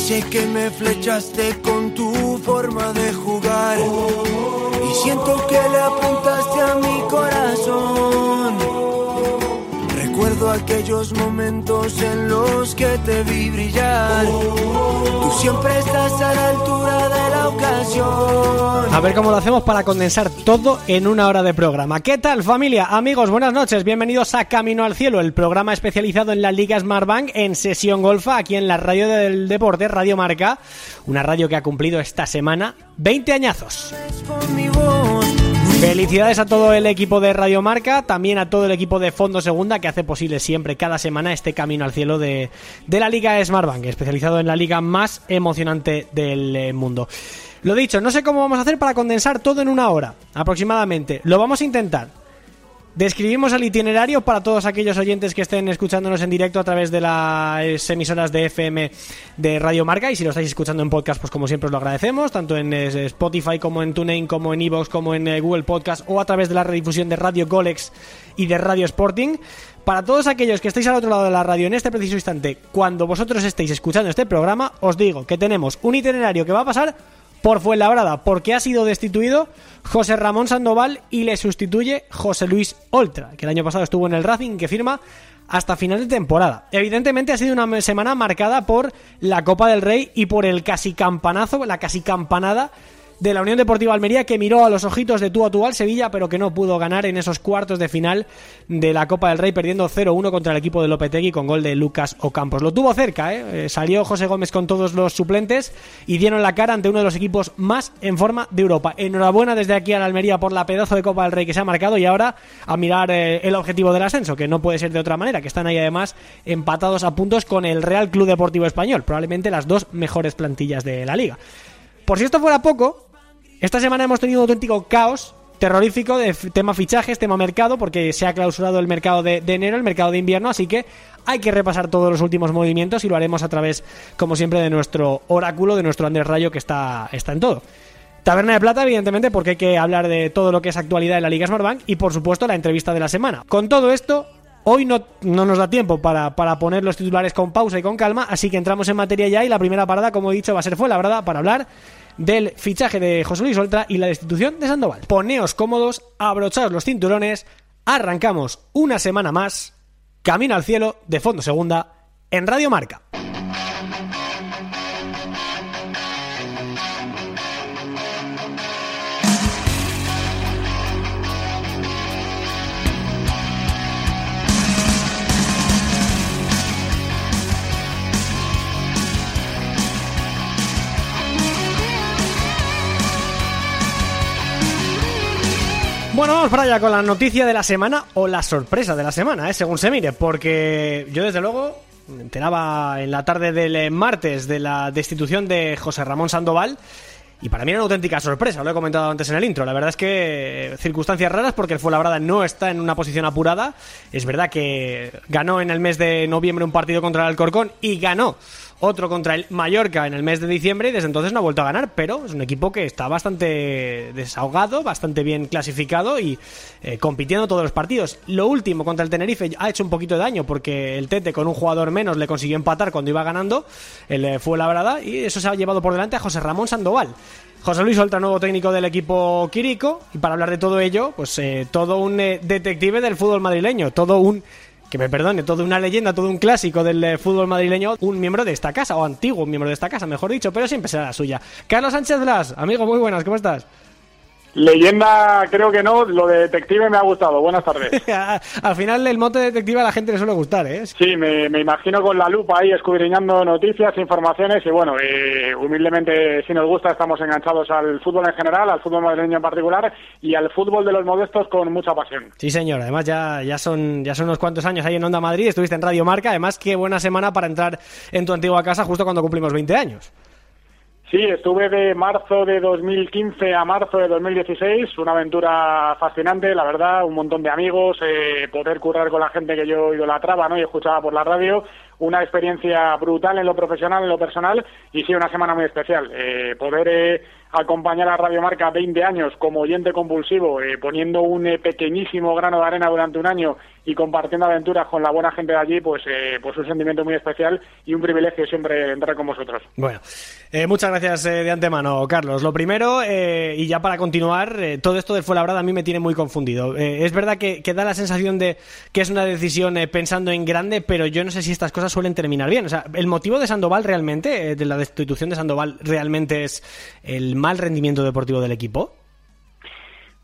sé que me flechaste con tu forma de jugar. Y siento que le apuntaste a mi corazón. Recuerdo aquellos momentos en los que te vi brillar. Tú siempre estás a la altura de la ocasión. A ver cómo lo hacemos para condensar todo en una hora de programa. ¿Qué tal familia? Amigos, buenas noches. Bienvenidos a Camino al Cielo, el programa especializado en la Liga Smartbank en sesión golfa aquí en la radio del deporte, Radio Marca. Una radio que ha cumplido esta semana 20 añazos. Con mi voz. Felicidades a todo el equipo de Radio Marca, también a todo el equipo de Fondo Segunda que hace posible siempre, cada semana, este camino al cielo de, la Liga Smartbank, especializado en la liga más emocionante del eh, mundo. Lo dicho, no sé cómo vamos a hacer para condensar todo en una hora, aproximadamente. Lo vamos a intentar. Describimos el itinerario para todos aquellos oyentes que estén escuchándonos en directo a través de las emisoras de FM de Radio Marca y si lo estáis escuchando en podcast, pues como siempre os lo agradecemos, tanto en eh, Spotify como en TuneIn, como en Evox, como en eh, Google Podcast o a través de la redifusión de Radio Golex y de Radio Sporting. Para todos aquellos que estáis al otro lado de la radio en este preciso instante, cuando vosotros estéis escuchando este programa, os digo que tenemos un itinerario que va a pasar por Fuenlabrada, porque ha sido destituido José Ramón Sandoval y le sustituye José Luis Oltra, que el año pasado estuvo en el Racing, que firma hasta final de temporada. Evidentemente ha sido una semana marcada por la Copa del Rey y por el casi campanazo, la casi campanada de la Unión Deportiva Almería que miró a los ojitos de tú a al Sevilla pero que no pudo ganar en esos cuartos de final de la Copa del Rey perdiendo 0-1 contra el equipo de Lopetegui con gol de Lucas Ocampos. Lo tuvo cerca, ¿eh? Eh, salió José Gómez con todos los suplentes y dieron la cara ante uno de los equipos más en forma de Europa. Enhorabuena desde aquí a la Almería por la pedazo de Copa del Rey que se ha marcado y ahora a mirar eh, el objetivo del ascenso, que no puede ser de otra manera, que están ahí además empatados a puntos con el Real Club Deportivo Español, probablemente las dos mejores plantillas de la liga. Por si esto fuera poco, esta semana hemos tenido un auténtico caos terrorífico de tema fichajes, tema mercado, porque se ha clausurado el mercado de, de enero, el mercado de invierno, así que hay que repasar todos los últimos movimientos y lo haremos a través, como siempre, de nuestro oráculo, de nuestro Andrés Rayo, que está, está en todo. Taberna de Plata, evidentemente, porque hay que hablar de todo lo que es actualidad en la Liga Smartbank y, por supuesto, la entrevista de la semana. Con todo esto, hoy no, no nos da tiempo para, para poner los titulares con pausa y con calma, así que entramos en materia ya y la primera parada, como he dicho, va a ser fue la verdad para hablar del fichaje de José Luis Oltra y la destitución de Sandoval. Poneos cómodos, abrochaos los cinturones, arrancamos una semana más, camino al cielo de fondo segunda en Radio Marca. Bueno, vamos para allá con la noticia de la semana o la sorpresa de la semana, ¿eh? según se mire, porque yo desde luego me enteraba en la tarde del eh, martes de la destitución de José Ramón Sandoval y para mí era una auténtica sorpresa, lo he comentado antes en el intro. La verdad es que eh, circunstancias raras porque el Fuenlabrada no está en una posición apurada. Es verdad que ganó en el mes de noviembre un partido contra el Alcorcón y ganó otro contra el Mallorca en el mes de diciembre y desde entonces no ha vuelto a ganar, pero es un equipo que está bastante desahogado, bastante bien clasificado y eh, compitiendo todos los partidos. Lo último contra el Tenerife ha hecho un poquito de daño porque el Tete con un jugador menos le consiguió empatar cuando iba ganando, el eh, fue labrada y eso se ha llevado por delante a José Ramón Sandoval. José Luis Oltra, nuevo técnico del equipo Quirico, y para hablar de todo ello, pues eh, todo un detective del fútbol madrileño, todo un que me perdone, toda una leyenda, todo un clásico del eh, fútbol madrileño, un miembro de esta casa, o antiguo miembro de esta casa, mejor dicho, pero siempre será la suya. Carlos Sánchez Blas, amigo, muy buenas, ¿cómo estás? Leyenda, creo que no. Lo de detective me ha gustado. Buenas tardes. Al final el mote detective a la gente le suele gustar, ¿eh? Sí, me, me imagino con la lupa ahí escudriñando noticias, informaciones y bueno, eh, humildemente si nos gusta estamos enganchados al fútbol en general, al fútbol madrileño en particular y al fútbol de los modestos con mucha pasión. Sí, señor. Además ya, ya, son, ya son unos cuantos años ahí en Onda Madrid, estuviste en Radio Marca, además qué buena semana para entrar en tu antigua casa justo cuando cumplimos 20 años. Sí, estuve de marzo de 2015 a marzo de 2016, una aventura fascinante, la verdad, un montón de amigos, eh, poder currar con la gente que yo idolatraba ¿no? y escuchaba por la radio, una experiencia brutal en lo profesional, en lo personal y sí, una semana muy especial. Eh, poder eh, acompañar a Radio Marca 20 años como oyente compulsivo, eh, poniendo un eh, pequeñísimo grano de arena durante un año y compartiendo aventuras con la buena gente de allí, pues, eh, pues un sentimiento muy especial y un privilegio siempre entrar con vosotros. Bueno, muchas gracias de antemano, Carlos. Lo primero, y ya para continuar, todo esto de Fuenlabrada a mí me tiene muy confundido. es verdad que, que, da la sensación de que es una decisión pensando en grande, pero yo no sé si estas cosas suelen terminar bien. O sea, el motivo de Sandoval realmente, de la destitución de Sandoval, realmente es el mal rendimiento deportivo del equipo?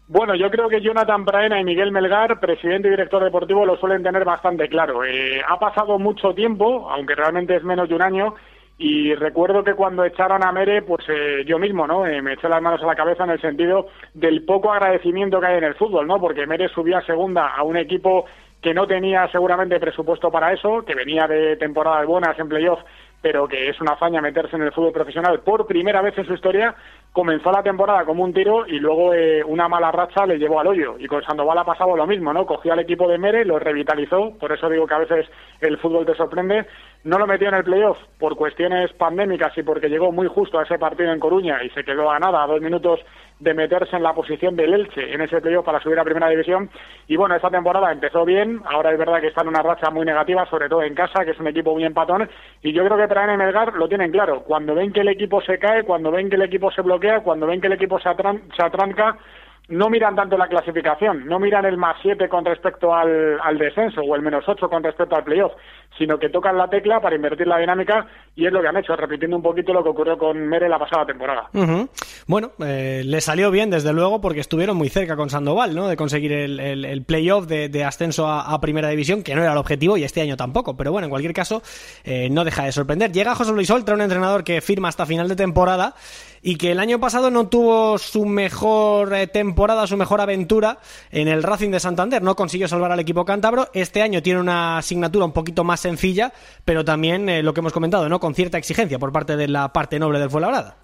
Bueno, yo creo que Jonathan Praena y Miguel Melgar, presidente y director deportivo, lo suelen tener bastante claro. Eh, ha pasado mucho tiempo, aunque realmente es menos de un año, y recuerdo que cuando echaron a Mere, pues eh, yo mismo, ¿no? Eh, me eché las manos a la cabeza en el sentido del poco agradecimiento que hay en el fútbol, ¿no? Porque Mere subía a segunda a un equipo que no tenía seguramente presupuesto para eso, que venía de temporadas buenas en playoff pero que es una hazaña meterse en el fútbol profesional por primera vez en su historia, comenzó la temporada como un tiro y luego eh, una mala racha le llevó al hoyo. Y con Sandoval ha pasado lo mismo, ¿no? Cogió al equipo de Mere, lo revitalizó, por eso digo que a veces el fútbol te sorprende. No lo metió en el playoff por cuestiones pandémicas y porque llegó muy justo a ese partido en Coruña y se quedó a nada, a dos minutos de meterse en la posición del Elche en ese playoff para subir a Primera División. Y bueno, esta temporada empezó bien, ahora es verdad que está en una racha muy negativa, sobre todo en casa, que es un equipo muy empatón, y yo creo que traen en Melgar lo tienen claro. Cuando ven que el equipo se cae, cuando ven que el equipo se bloquea, cuando ven que el equipo se, se atranca, no miran tanto la clasificación, no miran el más 7 con respecto al, al, descenso o el menos 8 con respecto al playoff, sino que tocan la tecla para invertir la dinámica y es lo que han hecho, repitiendo un poquito lo que ocurrió con Mere la pasada temporada. Bueno, eh, le salió bien desde luego porque estuvieron muy cerca con Sandoval, ¿no? De conseguir el, playoff de, ascenso a, Primera División, que no era el objetivo y este año tampoco, pero bueno, en cualquier caso, eh, no deja de sorprender. Llega José Luis Oltra, un entrenador que firma hasta final de temporada y que el año pasado no tuvo su mejor eh, temporada, su mejor aventura en el Racing de Santander. No consiguió salvar al equipo cántabro. Este año tiene una asignatura un poquito más sencilla, pero también eh, lo que hemos comentado, ¿no? Con cierta exigencia por parte de la parte noble del Fuenlabrada.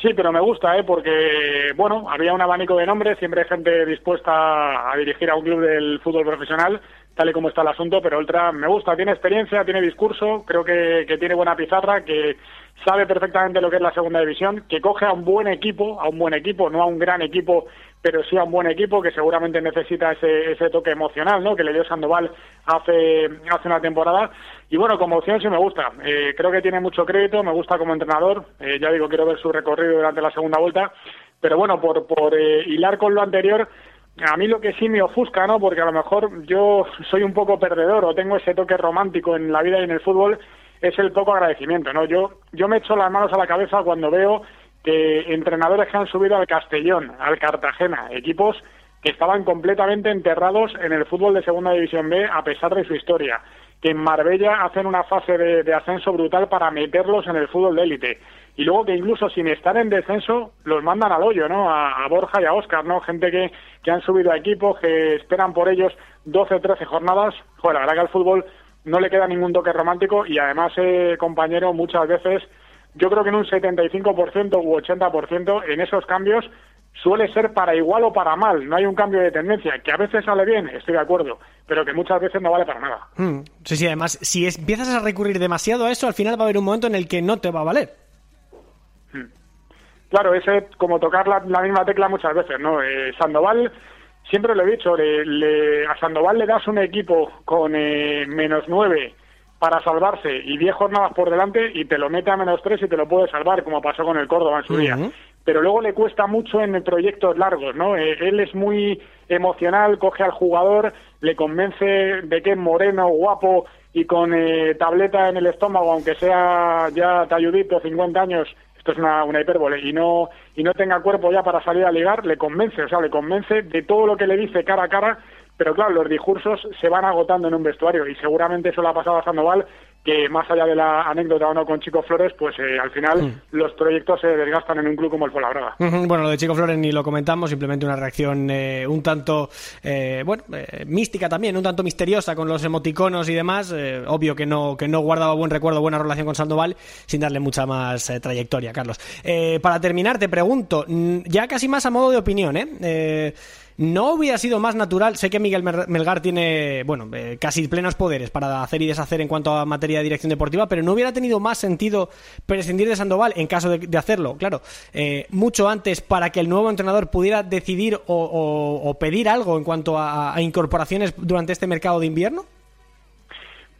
Sí, pero me gusta, ¿eh? porque, bueno, había un abanico de nombres, siempre hay gente dispuesta a dirigir a un club del fútbol profesional, tal y está el asunto, pero Ultra me gusta, tiene experiencia, tiene discurso, creo que, que tiene buena pizarra, que sabe perfectamente lo que es la segunda división, que coge a un buen equipo, a un buen equipo, no a un gran equipo, pero sí a un buen equipo que seguramente necesita ese, ese toque emocional, ¿no? Que le dio Sandoval hace, hace una temporada. Y bueno, como opción sí me gusta. Eh, creo que tiene mucho crédito, me gusta como entrenador. Eh, ya digo, quiero ver su recorrido durante la segunda vuelta. Pero bueno, por, por eh, hilar con lo anterior, a mí lo que sí me ofusca, ¿no? Porque a lo mejor yo soy un poco perdedor o tengo ese toque romántico en la vida y en el fútbol es el poco agradecimiento, ¿no? Yo, yo me echo las manos a la cabeza cuando veo que entrenadores que han subido al Castellón, al Cartagena, equipos que estaban completamente enterrados en el fútbol de Segunda División B a pesar de su historia, que en Marbella hacen una fase de, ascenso brutal para meterlos en el fútbol de élite, y luego que incluso sin estar en descenso los mandan al hoyo, ¿no? A, Borja y a Oscar, ¿no? Gente que, que han subido a equipos, que esperan por ellos 12 o 13 jornadas. Joder, la verdad que al fútbol no le queda ningún toque romántico y además, eh, compañero, muchas veces, yo creo que en un 75% u 80% en esos cambios suele ser para igual o para mal, no hay un cambio de tendencia, que a veces sale bien, estoy de acuerdo, pero que muchas veces no vale para nada. Hmm. Sí, sí, además, si empiezas a recurrir demasiado a eso, al final va a haber un momento en el que no te va a valer. Hmm. Claro, ese como tocar la, misma tecla muchas veces, ¿no? Eh, Sandoval siempre lo he dicho, le, a Sandoval le das un equipo con eh, menos nueve para salvarse y diez jornadas por delante y te lo mete a menos tres y te lo puede salvar, como pasó con el Córdoba en su día. Pero luego le cuesta mucho en proyectos largos, ¿no? Eh, él es muy emocional, coge al jugador, le convence de que es moreno, guapo y con eh, tableta en el estómago, aunque sea ya talludito, 50 años, esto es una, una hipérbole, y no, y no tenga cuerpo ya para salir a ligar, le convence, o sea, le convence de todo lo que le dice cara a cara, pero claro, los discursos se van agotando en un vestuario y seguramente eso le ha pasado a Sandoval que más allá de la anécdota o no con Chico Flores, pues eh, al final mm. los proyectos se desgastan en un club como el Fuenlabrada. Bueno, lo de Chico Flores ni lo comentamos, simplemente una reacción eh, un tanto, eh, bueno, mística también, un tanto misteriosa con los emoticonos y demás. obvio que no, que no guardaba buen recuerdo, buena relación con Sandoval, sin darle mucha más trayectoria, Carlos. para terminar, te pregunto, mm, ya casi más a modo de opinión, ¿eh? ¿No hubiera sido más natural? Sé que Miguel Melgar tiene, bueno, eh, casi plenos poderes para hacer y deshacer en cuanto a materia de dirección deportiva, pero ¿no hubiera tenido más sentido prescindir de Sandoval en caso de, hacerlo? Claro, eh, mucho antes para que el nuevo entrenador pudiera decidir o, pedir algo en cuanto a incorporaciones durante este mercado de invierno.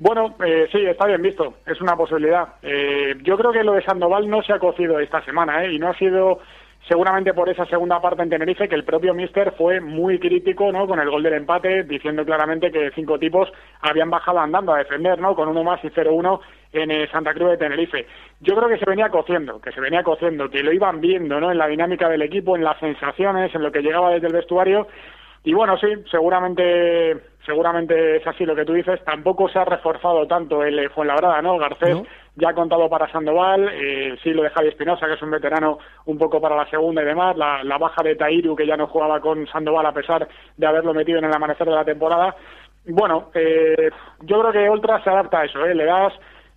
Bueno, eh, sí, está bien visto, es una posibilidad. Eh, yo creo que lo de Sandoval no se ha cocido esta semana, ¿eh? y no ha sido seguramente por esa segunda parte en Tenerife que el propio Mister fue muy crítico ¿no? con el gol del empate, diciendo claramente que cinco tipos habían bajado andando a defender, ¿no? con uno más y 0-1 en eh, Santa Cruz de Tenerife. Yo creo que se venía cociendo, que se venía cociendo, que lo iban viendo ¿no? en la dinámica del equipo, en las sensaciones, en lo que llegaba desde el vestuario. Y bueno, sí, seguramente seguramente es así lo que tú dices. Tampoco se ha reforzado tanto el Fuenlabrada, ¿no? Garcés ya ha contado para Sandoval, eh, sí lo de Javi Espinosa, que es un veterano un poco para la segunda y demás, la, baja de Tairu, que ya no jugaba con Sandoval a pesar de haberlo metido en el amanecer de la temporada. Bueno, eh, yo creo que Ultra se adapta a eso, ¿eh? Le das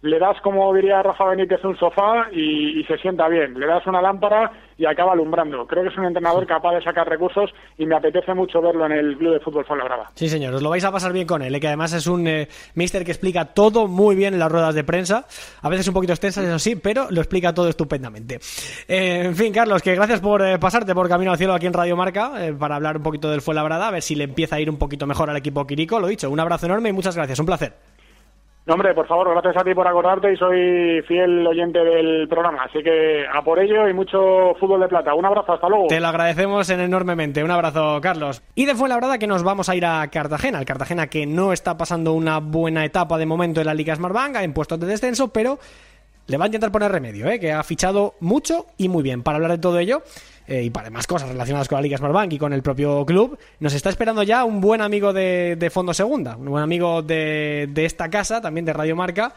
le das, como diría Rafa Benítez, un sofá y, se sienta bien. Le das una lámpara y acaba alumbrando. Creo que es un entrenador capaz de sacar recursos y me apetece mucho verlo en el Club de Fútbol Fuenlabrada. Sí, señor, os lo vais a pasar bien con él, ¿eh? que además es un eh, mister que explica todo muy bien en las ruedas de prensa. A veces un poquito extensas, eso sí, pero lo explica todo estupendamente. Eh, en fin, Carlos, que gracias por pasarte por Camino al Cielo aquí en Radio Marca para hablar un poquito del Fuenlabrada, a ver si le empieza a ir un poquito mejor al equipo Quirico. Lo dicho, un abrazo enorme y muchas gracias, un placer. No, hombre, por favor, gracias a ti por acordarte y soy fiel oyente del programa. Así que a por ello y mucho fútbol de plata. Un abrazo, hasta luego. Te lo agradecemos enormemente. Un abrazo, Carlos. Y de fue la verdad que nos vamos a ir a Cartagena. El Cartagena que no está pasando una buena etapa de momento en la Liga Smartbank, en puestos de descenso, pero le va a intentar poner remedio, ¿eh? que ha fichado mucho y muy bien. Para hablar de todo ello eh, y para más cosas relacionadas con la Liga Smartbank y con el propio club, nos está esperando ya un buen amigo de, Fondo Segunda, un buen amigo de, esta casa, también de Radio Marca.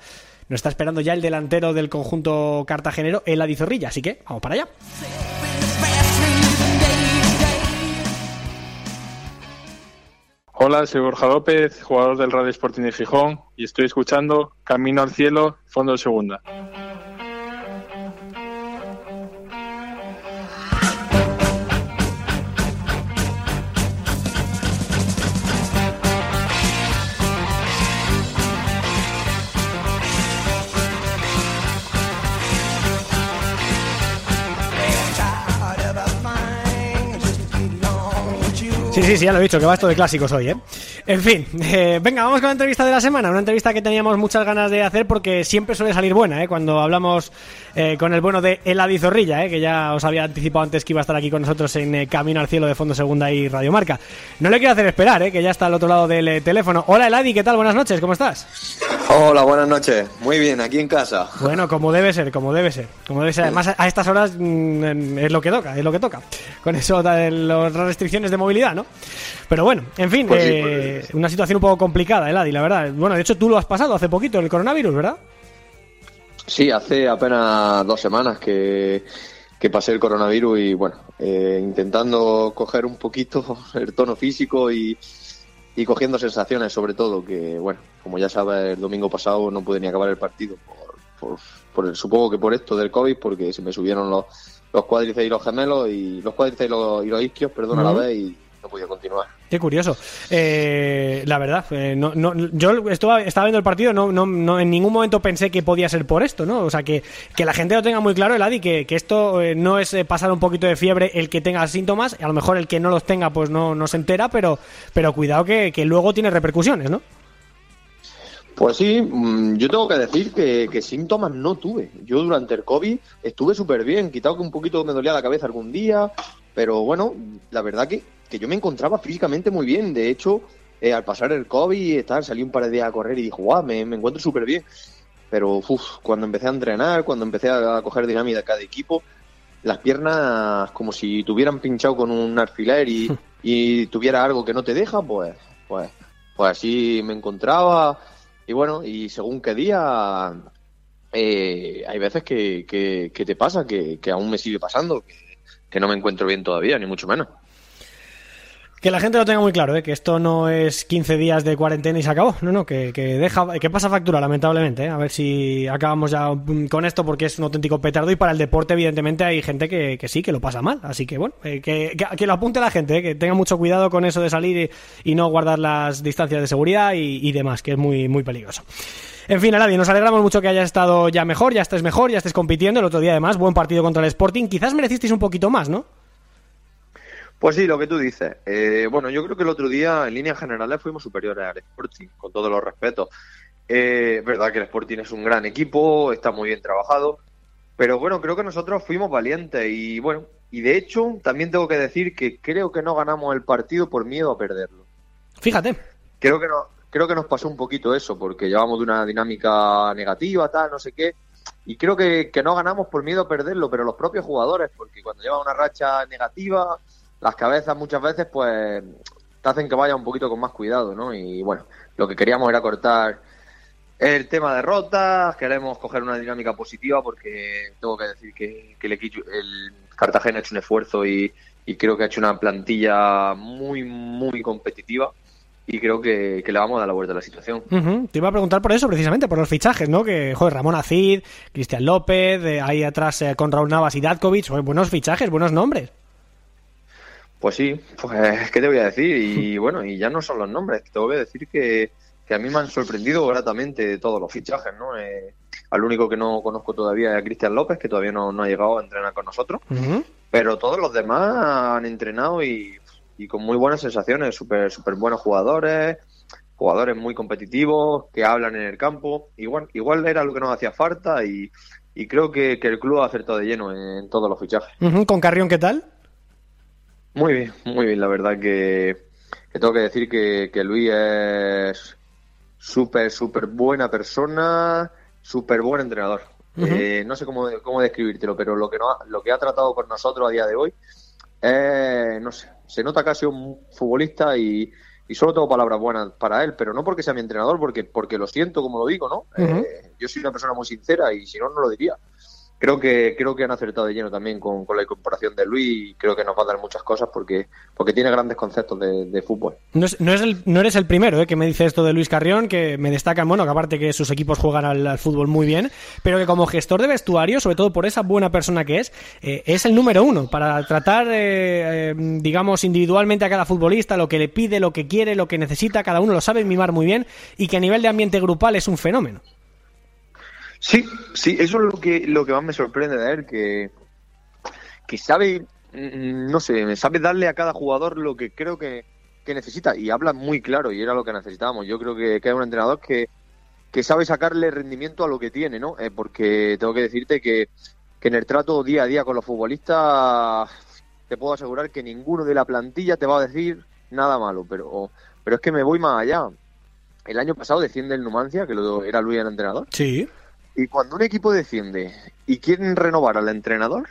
Nos está esperando ya el delantero del conjunto cartagenero, el Adizorrilla. Así que vamos para allá. Hola, soy Borja López, jugador del Radio Sporting de Gijón, y estoy escuchando Camino al Cielo, Fondo Segunda. Sí, sí, sí, ya lo he dicho, que va esto de clásicos hoy, ¿eh? En fin, eh, venga, vamos con la entrevista de la semana. Una entrevista que teníamos muchas ganas de hacer porque siempre suele salir buena, ¿eh? Cuando hablamos eh, con el bueno de Eladi Zorrilla, ¿eh? Que ya os había anticipado antes que iba a estar aquí con nosotros en eh, Camino al Cielo de Fondo Segunda y Radio Marca. No le quiero hacer esperar, ¿eh? Que ya está al otro lado del teléfono. Hola Eladi, ¿qué tal? Buenas noches, ¿cómo estás? Hola, buenas noches. Muy bien, aquí en casa. Bueno, como debe ser, como debe ser. Como debe ser. Además, a estas horas mm, es lo que toca, es lo que toca. Con eso, las restricciones de movilidad, ¿no? Pero bueno, en fin, pues eh, pues una situación un poco complicada, Eladi, la verdad. Bueno, de hecho tú lo has pasado hace poquito, el coronavirus, ¿verdad? Sí, hace apenas dos semanas que, pasé el coronavirus y bueno, eh, intentando coger un poquito el tono físico y, y cogiendo sensaciones sobre todo, que bueno, como ya sabes, el domingo pasado no pude ni acabar el partido por, por, supongo que por esto del COVID, porque se me subieron los, los cuádriceps y los gemelos y los cuádriceps y los, y los isquios, perdón, a la vez y no podía continuar. Qué curioso. Eh, la verdad, eh, no, no, yo estaba, estaba viendo el partido, no, no, no, en ningún momento pensé que podía ser por esto, ¿no? O sea, que, que la gente lo tenga muy claro, el Adi, que, que esto eh, no es pasar un poquito de fiebre el que tenga síntomas, a lo mejor el que no los tenga, pues no, no se entera, pero, pero cuidado que, que luego tiene repercusiones, ¿no? Pues sí, mm, yo tengo que decir que, que, síntomas no tuve. Yo durante el COVID estuve súper bien, quitado que un poquito me dolía la cabeza algún día, pero bueno, la verdad que que yo me encontraba físicamente muy bien. De hecho, eh, al pasar el COVID, tal, salí un par de días a correr y dije, guau, me, encuentro súper bien. Pero cuando empecé a entrenar, cuando empecé a coger dinámica cada equipo, las piernas como si tuvieran pinchado con un alfiler y, y tuviera algo que no te deja, pues, pues, pues así me encontraba. Y bueno, y según qué día, eh, hay veces que, que, te pasa, que, que, aún me sigue pasando, que no me encuentro bien todavía, ni mucho menos. Que la gente lo tenga muy claro, ¿eh? que esto no es 15 días de cuarentena y se acabó. No, no, que, que deja, que pasa factura, lamentablemente. ¿eh? A ver si acabamos ya con esto porque es un auténtico petardo y para el deporte, evidentemente, hay gente que, que sí, que lo pasa mal. Así que bueno, eh, que, que, lo apunte la gente, ¿eh? que tenga mucho cuidado con eso de salir y, no guardar las distancias de seguridad y, demás, que es muy, muy peligroso. En fin, Aladio, nos alegramos mucho que hayas estado ya mejor, ya estés mejor, ya estés compitiendo. El otro día, además, buen partido contra el Sporting. Quizás merecisteis un poquito más, ¿no? Pues sí, lo que tú dices. Eh, bueno, yo creo que el otro día, en líneas generales, fuimos superiores al Sporting, con todos los respetos. Eh, es verdad que el Sporting es un gran equipo, está muy bien trabajado, pero bueno, creo que nosotros fuimos valientes y bueno, y de hecho, también tengo que decir que creo que no ganamos el partido por miedo a perderlo. Fíjate. Creo que no, creo que nos pasó un poquito eso, porque llevamos de una dinámica negativa, tal, no sé qué, y creo que, que no ganamos por miedo a perderlo, pero los propios jugadores, porque cuando lleva una racha negativa las cabezas muchas veces pues te hacen que vaya un poquito con más cuidado, ¿no? Y bueno, lo que queríamos era cortar el tema de derrotas, queremos coger una dinámica positiva porque tengo que decir que, que el, el Cartagena ha hecho un esfuerzo y, y, creo que ha hecho una plantilla muy, muy competitiva y creo que, le vamos a dar la vuelta a la situación. Te iba a preguntar por eso, precisamente, por los fichajes, ¿no? Que, joder, Ramón Acid, Cristian López, eh, ahí atrás eh, con Raúl Navas y Datkovic, buenos fichajes, buenos nombres. Pues sí, pues qué te voy a decir y bueno, y ya no son los nombres, tengo que decir que, que a mí me han sorprendido gratamente todos los fichajes, ¿no? Eh, al único que no conozco todavía es a Cristian López, que todavía no, no, ha llegado a entrenar con nosotros, uh -huh. pero todos los demás han entrenado y, y con muy buenas sensaciones, súper super buenos jugadores, jugadores muy competitivos, que hablan en el campo, igual, igual era lo que nos hacía falta y, y creo que, que, el club ha acertado de lleno en, en todos los fichajes. Uh -huh. ¿Con Carrión qué tal? Muy bien, muy bien. La verdad que, que tengo que decir que, que Luis es súper, súper buena persona, súper buen entrenador. Uh -huh. eh, no sé cómo, cómo describírtelo, pero lo que, no ha, lo que ha tratado con nosotros a día de hoy, eh, no sé, se nota sido un futbolista y, y solo tengo palabras buenas para él, pero no porque sea mi entrenador, porque, porque lo siento como lo digo, ¿no? Uh -huh. eh, yo soy una persona muy sincera y si no, no lo diría creo que creo que han acertado de lleno también con, con, la incorporación de Luis y creo que nos va a dar muchas cosas porque porque tiene grandes conceptos de, de fútbol. No, es, no, es el, no, eres el primero ¿eh? que me dice esto de Luis Carrión, que me destacan, bueno, que aparte que sus equipos juegan al, fútbol muy bien, pero que como gestor de vestuario, sobre todo por esa buena persona que es, eh, es el número uno para tratar, eh, digamos, individualmente a cada futbolista, lo que le pide, lo que quiere, lo que necesita, cada uno lo sabe mimar muy bien y que a nivel de ambiente grupal es un fenómeno. Sí, sí, eso es lo que, lo que más me sorprende de él, que, que sabe, mm, no sé, sabe darle a cada jugador lo que creo que, que necesita y habla muy claro y era lo que necesitábamos. Yo creo que, que es un entrenador que, que sabe sacarle rendimiento a lo que tiene, ¿no? Eh, porque tengo que decirte que, que en el trato día a día con los futbolistas te puedo asegurar que ninguno de la plantilla te va a decir nada malo, pero, pero es que me voy más allá. El año pasado desciende el Numancia, que lo, era Luis el entrenador. Sí. Y cuando un equipo desciende y quieren renovar al entrenador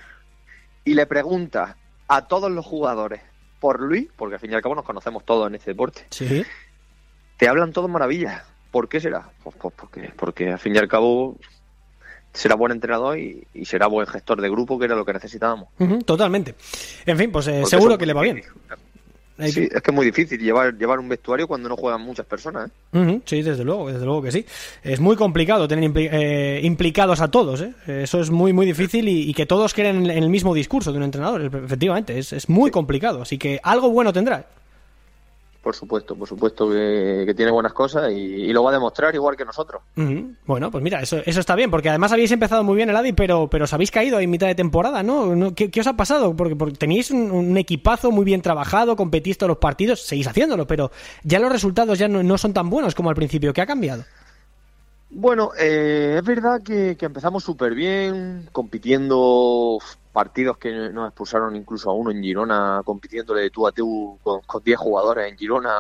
y le pregunta a todos los jugadores por Luis, porque al fin y al cabo nos conocemos todos en este deporte, sí. te hablan todos maravillas. ¿Por qué será? Pues, pues porque, porque al fin y al cabo será buen entrenador y, y, será buen gestor de grupo, que era lo que necesitábamos. Uh -huh, totalmente. En fin, pues eh, seguro que le va bien. Sí, es que es muy difícil llevar, llevar un vestuario cuando no juegan muchas personas. ¿eh? Uh -huh, sí, desde luego, desde luego que sí. Es muy complicado tener impli eh, implicados a todos. ¿eh? Eso es muy, muy difícil y, y, que todos creen en el mismo discurso de un entrenador. Efectivamente, es, es muy sí. complicado. Así que algo bueno tendrá. Por supuesto, por supuesto que, que tiene buenas cosas y, y, lo va a demostrar igual que nosotros. Uh -huh. Bueno, pues mira, eso, eso está bien, porque además habéis empezado muy bien el Adi, pero, pero os habéis caído en mitad de temporada, ¿no? ¿Qué, ¿Qué, os ha pasado? Porque, porque teníais un, un, equipazo muy bien trabajado, competís todos los partidos, seguís haciéndolo, pero ya los resultados ya no, no son tan buenos como al principio. ¿Qué ha cambiado? Bueno, eh, es verdad que, que empezamos súper bien, compitiendo partidos que nos expulsaron incluso a uno en Girona, compitiéndole de tú a tú con 10 jugadores en Girona,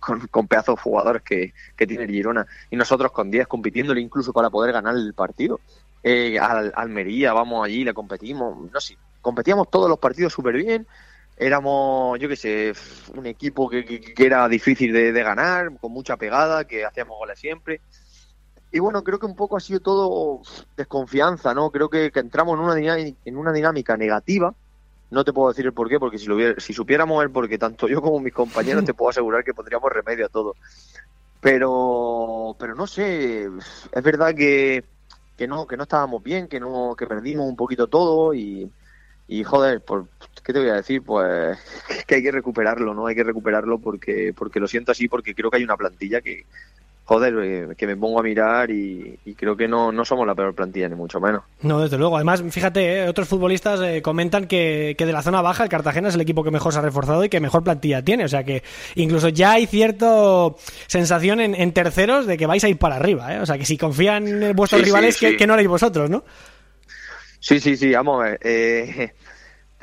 con, con pedazos de jugadores que, que tiene Girona, y nosotros con 10 compitiéndole incluso para poder ganar el partido. Eh, al, Almería, vamos allí, le competimos, no sé, competíamos todos los partidos súper bien, éramos, yo qué sé, un equipo que, que, que era difícil de, de ganar, con mucha pegada, que hacíamos goles siempre y bueno, creo que un poco ha sido todo desconfianza, ¿no? Creo que, que entramos en una, dinámica, en una dinámica negativa, No te puedo decir el por qué, porque si, lo hubiera, si supiéramos el por qué, tanto yo como mis compañeros, te puedo asegurar que pondríamos remedio a todo. Pero, pero no sé, es verdad que, que no, que no estábamos bien, que no, que perdimos un poquito todo y, y joder, por, ¿qué te voy a decir? Pues que hay que recuperarlo, ¿no? Hay que recuperarlo porque, porque lo siento así, porque creo que hay una plantilla que, joder, eh, que me pongo a mirar y, creo que no, no somos la peor plantilla, ni mucho menos. No, desde luego. Además, fíjate, eh, otros futbolistas eh, comentan que, que, de la zona baja el Cartagena es el equipo que mejor se ha reforzado y que mejor plantilla tiene. O sea que incluso ya hay cierta sensación en, terceros de que vais a ir para arriba. O sea que si confían en vuestros rivales, Que, no haréis vosotros, ¿no? Sí, sí, sí, vamos a ver.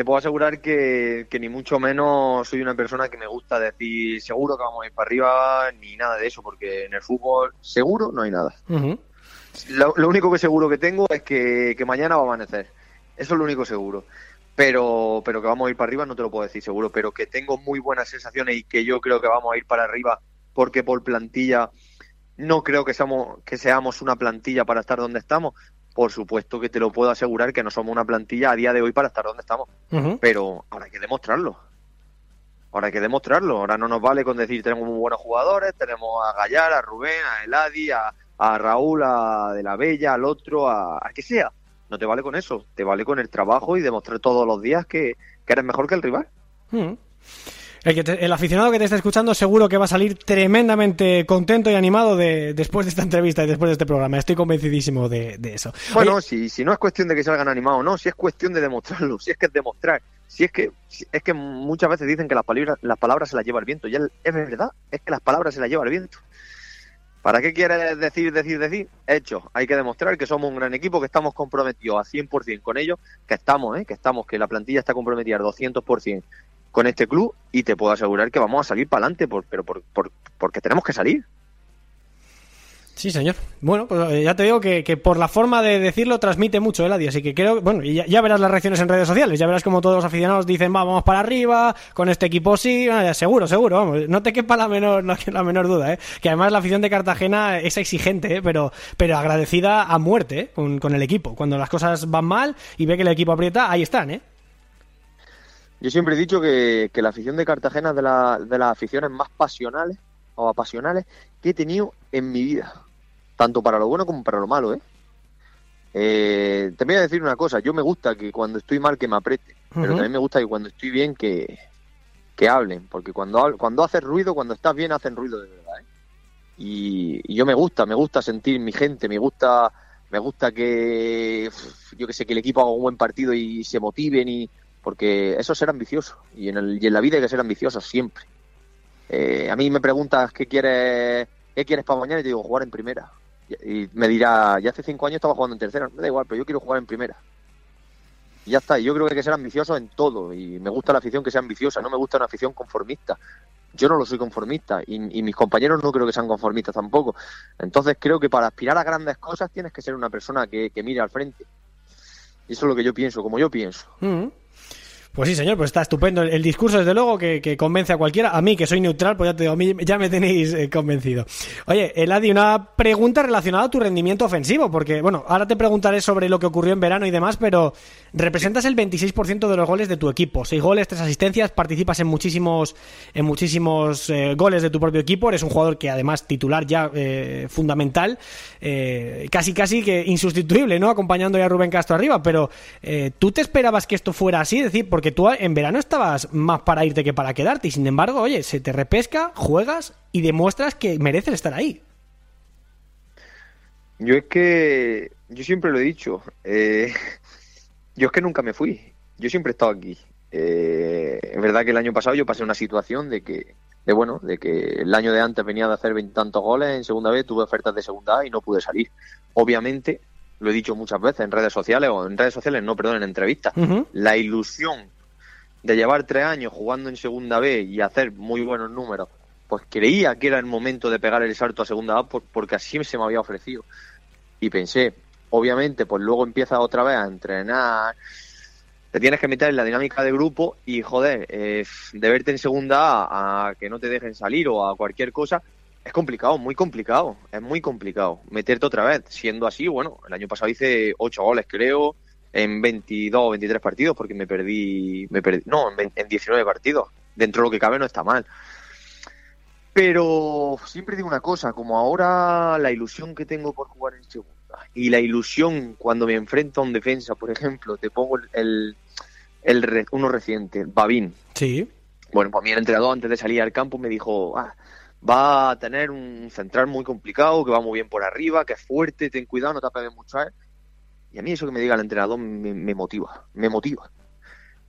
Te puedo asegurar que, ni mucho menos soy una persona que me gusta decir seguro que vamos a ir para arriba, ni nada de eso, porque en el fútbol seguro no hay nada. lo, único que seguro que tengo es que, mañana va a amanecer. Eso es lo único seguro. Pero, pero que vamos a ir para arriba no te lo puedo decir seguro, pero que tengo muy buenas sensaciones y que yo creo que vamos a ir para arriba porque por plantilla no creo que seamos, que seamos una plantilla para estar donde estamos, por supuesto que te lo puedo asegurar que no somos una plantilla a día de hoy para estar donde estamos. Pero ahora hay que demostrarlo. Ahora hay que demostrarlo. Ahora no nos vale con decir tenemos muy buenos jugadores, tenemos a Gallar, a Rubén, a Eladi, a, Raúl, a De la Bella, al otro, a, a que sea. No te vale con eso. Te vale con el trabajo y demostrar todos los días que, eres mejor que el rival. El, aficionado que te está escuchando seguro que va a salir tremendamente contento y animado de, después de esta entrevista y después de este programa. Estoy convencidísimo de, eso. Bueno, si, si no es cuestión de que salgan animados, no, si es cuestión de demostrarlo, si es que es demostrar, si es que es que muchas veces dicen que las palabras, las palabras se las lleva el viento, y es verdad, es que las palabras se las lleva el viento. ¿Para qué quieres decir, decir, decir? Hecho, hay que demostrar que somos un gran equipo, que estamos comprometidos a 100% con ellos, que estamos, ¿eh? que estamos, que la plantilla está comprometida al 200%, con este club y te puedo asegurar que vamos a salir para adelante, por, pero por, porque tenemos que salir. Sí, señor. Bueno, pues eh, ya te digo que, por la forma de decirlo transmite mucho el así que creo, bueno, y ya, verás las reacciones en redes sociales, ya verás como todos los aficionados dicen, vamos para arriba, con este equipo sí, seguro, seguro, vamos, no te quepa la menor, no, la menor duda, ¿eh? que además la afición de Cartagena es exigente, ¿eh? pero, pero agradecida a muerte ¿eh? con, con el equipo, cuando las cosas van mal y ve que el equipo aprieta, ahí están, ¿eh? Yo siempre he dicho que, la afición de Cartagena es de, de las aficiones más pasionales o apasionales que he tenido en mi vida, tanto para lo bueno como para lo malo, ¿eh? Eh, te voy a decir una cosa, yo me gusta que cuando estoy mal que me apriete, pero también me gusta que cuando estoy bien que, que hablen, porque cuando, cuando haces ruido, cuando estás bien, hacen ruido de verdad. ¿eh? Y, yo me gusta, me gusta sentir mi gente, me gusta, me gusta que, yo que sé, que el equipo haga un buen partido y se motiven y, porque eso es ser ambicioso y en, el, y en la vida hay que ser ambicioso siempre. Eh, a mí me preguntas qué quieres, qué quieres para mañana y te digo jugar en primera. Y, me dirá, ya hace cinco años estaba jugando en tercera, me da igual, pero yo quiero jugar en primera. Y ya está, y yo creo que hay que ser ambicioso en todo y me gusta la afición que sea ambiciosa, no me gusta una afición conformista. Yo no lo soy conformista y, mis compañeros no creo que sean conformistas tampoco. Entonces creo que para aspirar a grandes cosas tienes que ser una persona que, que mire al frente. Y eso es lo que yo pienso, como yo pienso. Mm. Pues sí, señor, pues está estupendo. El, discurso, desde luego, que, convence a cualquiera. A mí, que soy neutral, pues ya te digo, a mí ya me tenéis eh, convencido. Oye, Eladi, una pregunta relacionada a tu rendimiento ofensivo, porque, bueno, ahora te preguntaré sobre lo que ocurrió en verano y demás, pero representas el 26% de los goles de tu equipo. Seis goles, tres asistencias, participas en muchísimos, en muchísimos eh, goles de tu propio equipo. Eres un jugador que, además, titular ya eh, fundamental, casi, casi que insustituible, ¿no? Acompañando ya a Rubén Castro arriba, pero ¿tú te esperabas que esto fuera así? Es decir, tú en verano estabas más para irte que para quedarte y sin embargo, oye, se te repesca, juegas y demuestras que mereces estar ahí. Yo es que, yo siempre lo he dicho, eh, yo es que nunca me fui, yo siempre he estado aquí. Eh, es verdad que el año pasado yo pasé una situación de que, de bueno, de que el año de antes venía de hacer veintitantos goles en segunda vez, tuve ofertas de segunda y no pude salir. Obviamente, lo he dicho muchas veces en redes sociales, o en redes sociales, no, perdón, en entrevistas, la ilusión de llevar tres años jugando en segunda B y hacer muy buenos números, pues creía que era el momento de pegar el salto a segunda A porque así se me había ofrecido. Y pensé, obviamente, pues luego empieza otra vez a entrenar, te tienes que meter en la dinámica de grupo y, joder, eh, de verte en segunda A a que no te dejen salir o a cualquier cosa, es complicado, muy complicado, es muy complicado meterte otra vez. Siendo así, bueno, el año pasado hice ocho goles, creo, en 22 o 23 partidos porque me perdí, me perdí no, en, en 19 partidos. Dentro de lo que cabe no está mal. Pero siempre digo una cosa, como ahora la ilusión que tengo por jugar en segunda y la ilusión cuando me enfrento a un defensa, por ejemplo, te pongo el, el, re- uno reciente, Babín. Sí. Bueno, pues mi entrenador antes de salir al campo me dijo, ah, va a tener un central muy complicado, que va muy bien por arriba, que es fuerte, ten cuidado, no te apegues mucho a él. Y a mí eso que me diga el entrenador me, me motiva, me motiva.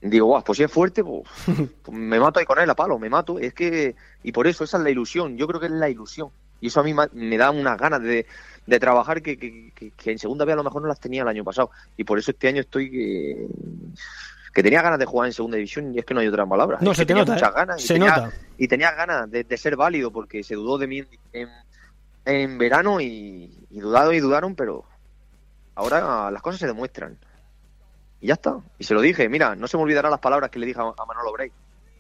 Digo, guau, pues si es fuerte, pues, pues me mato ahí con él a palo, me mato. Es que, y por eso, esa es la ilusión, yo creo que es la ilusión. Y eso a mí me da unas ganas de, de trabajar que, que, que- que en segunda vez a lo mejor no las tenía el año pasado. Y por eso este año estoy que, que tenía ganas de jugar en segunda división y es que no hay otra palabra. No, Es se que te tenía nota, muchas ¿eh? ganas y Se tenía- nota. y tenía ganas de, de ser válido porque se dudó de mí en, en, en verano y, y dudaron y dudaron, pero ahora las cosas se demuestran. Y ya está. Y se lo dije, mira, no se me olvidarán las palabras que le dije a, a Manolo Bray,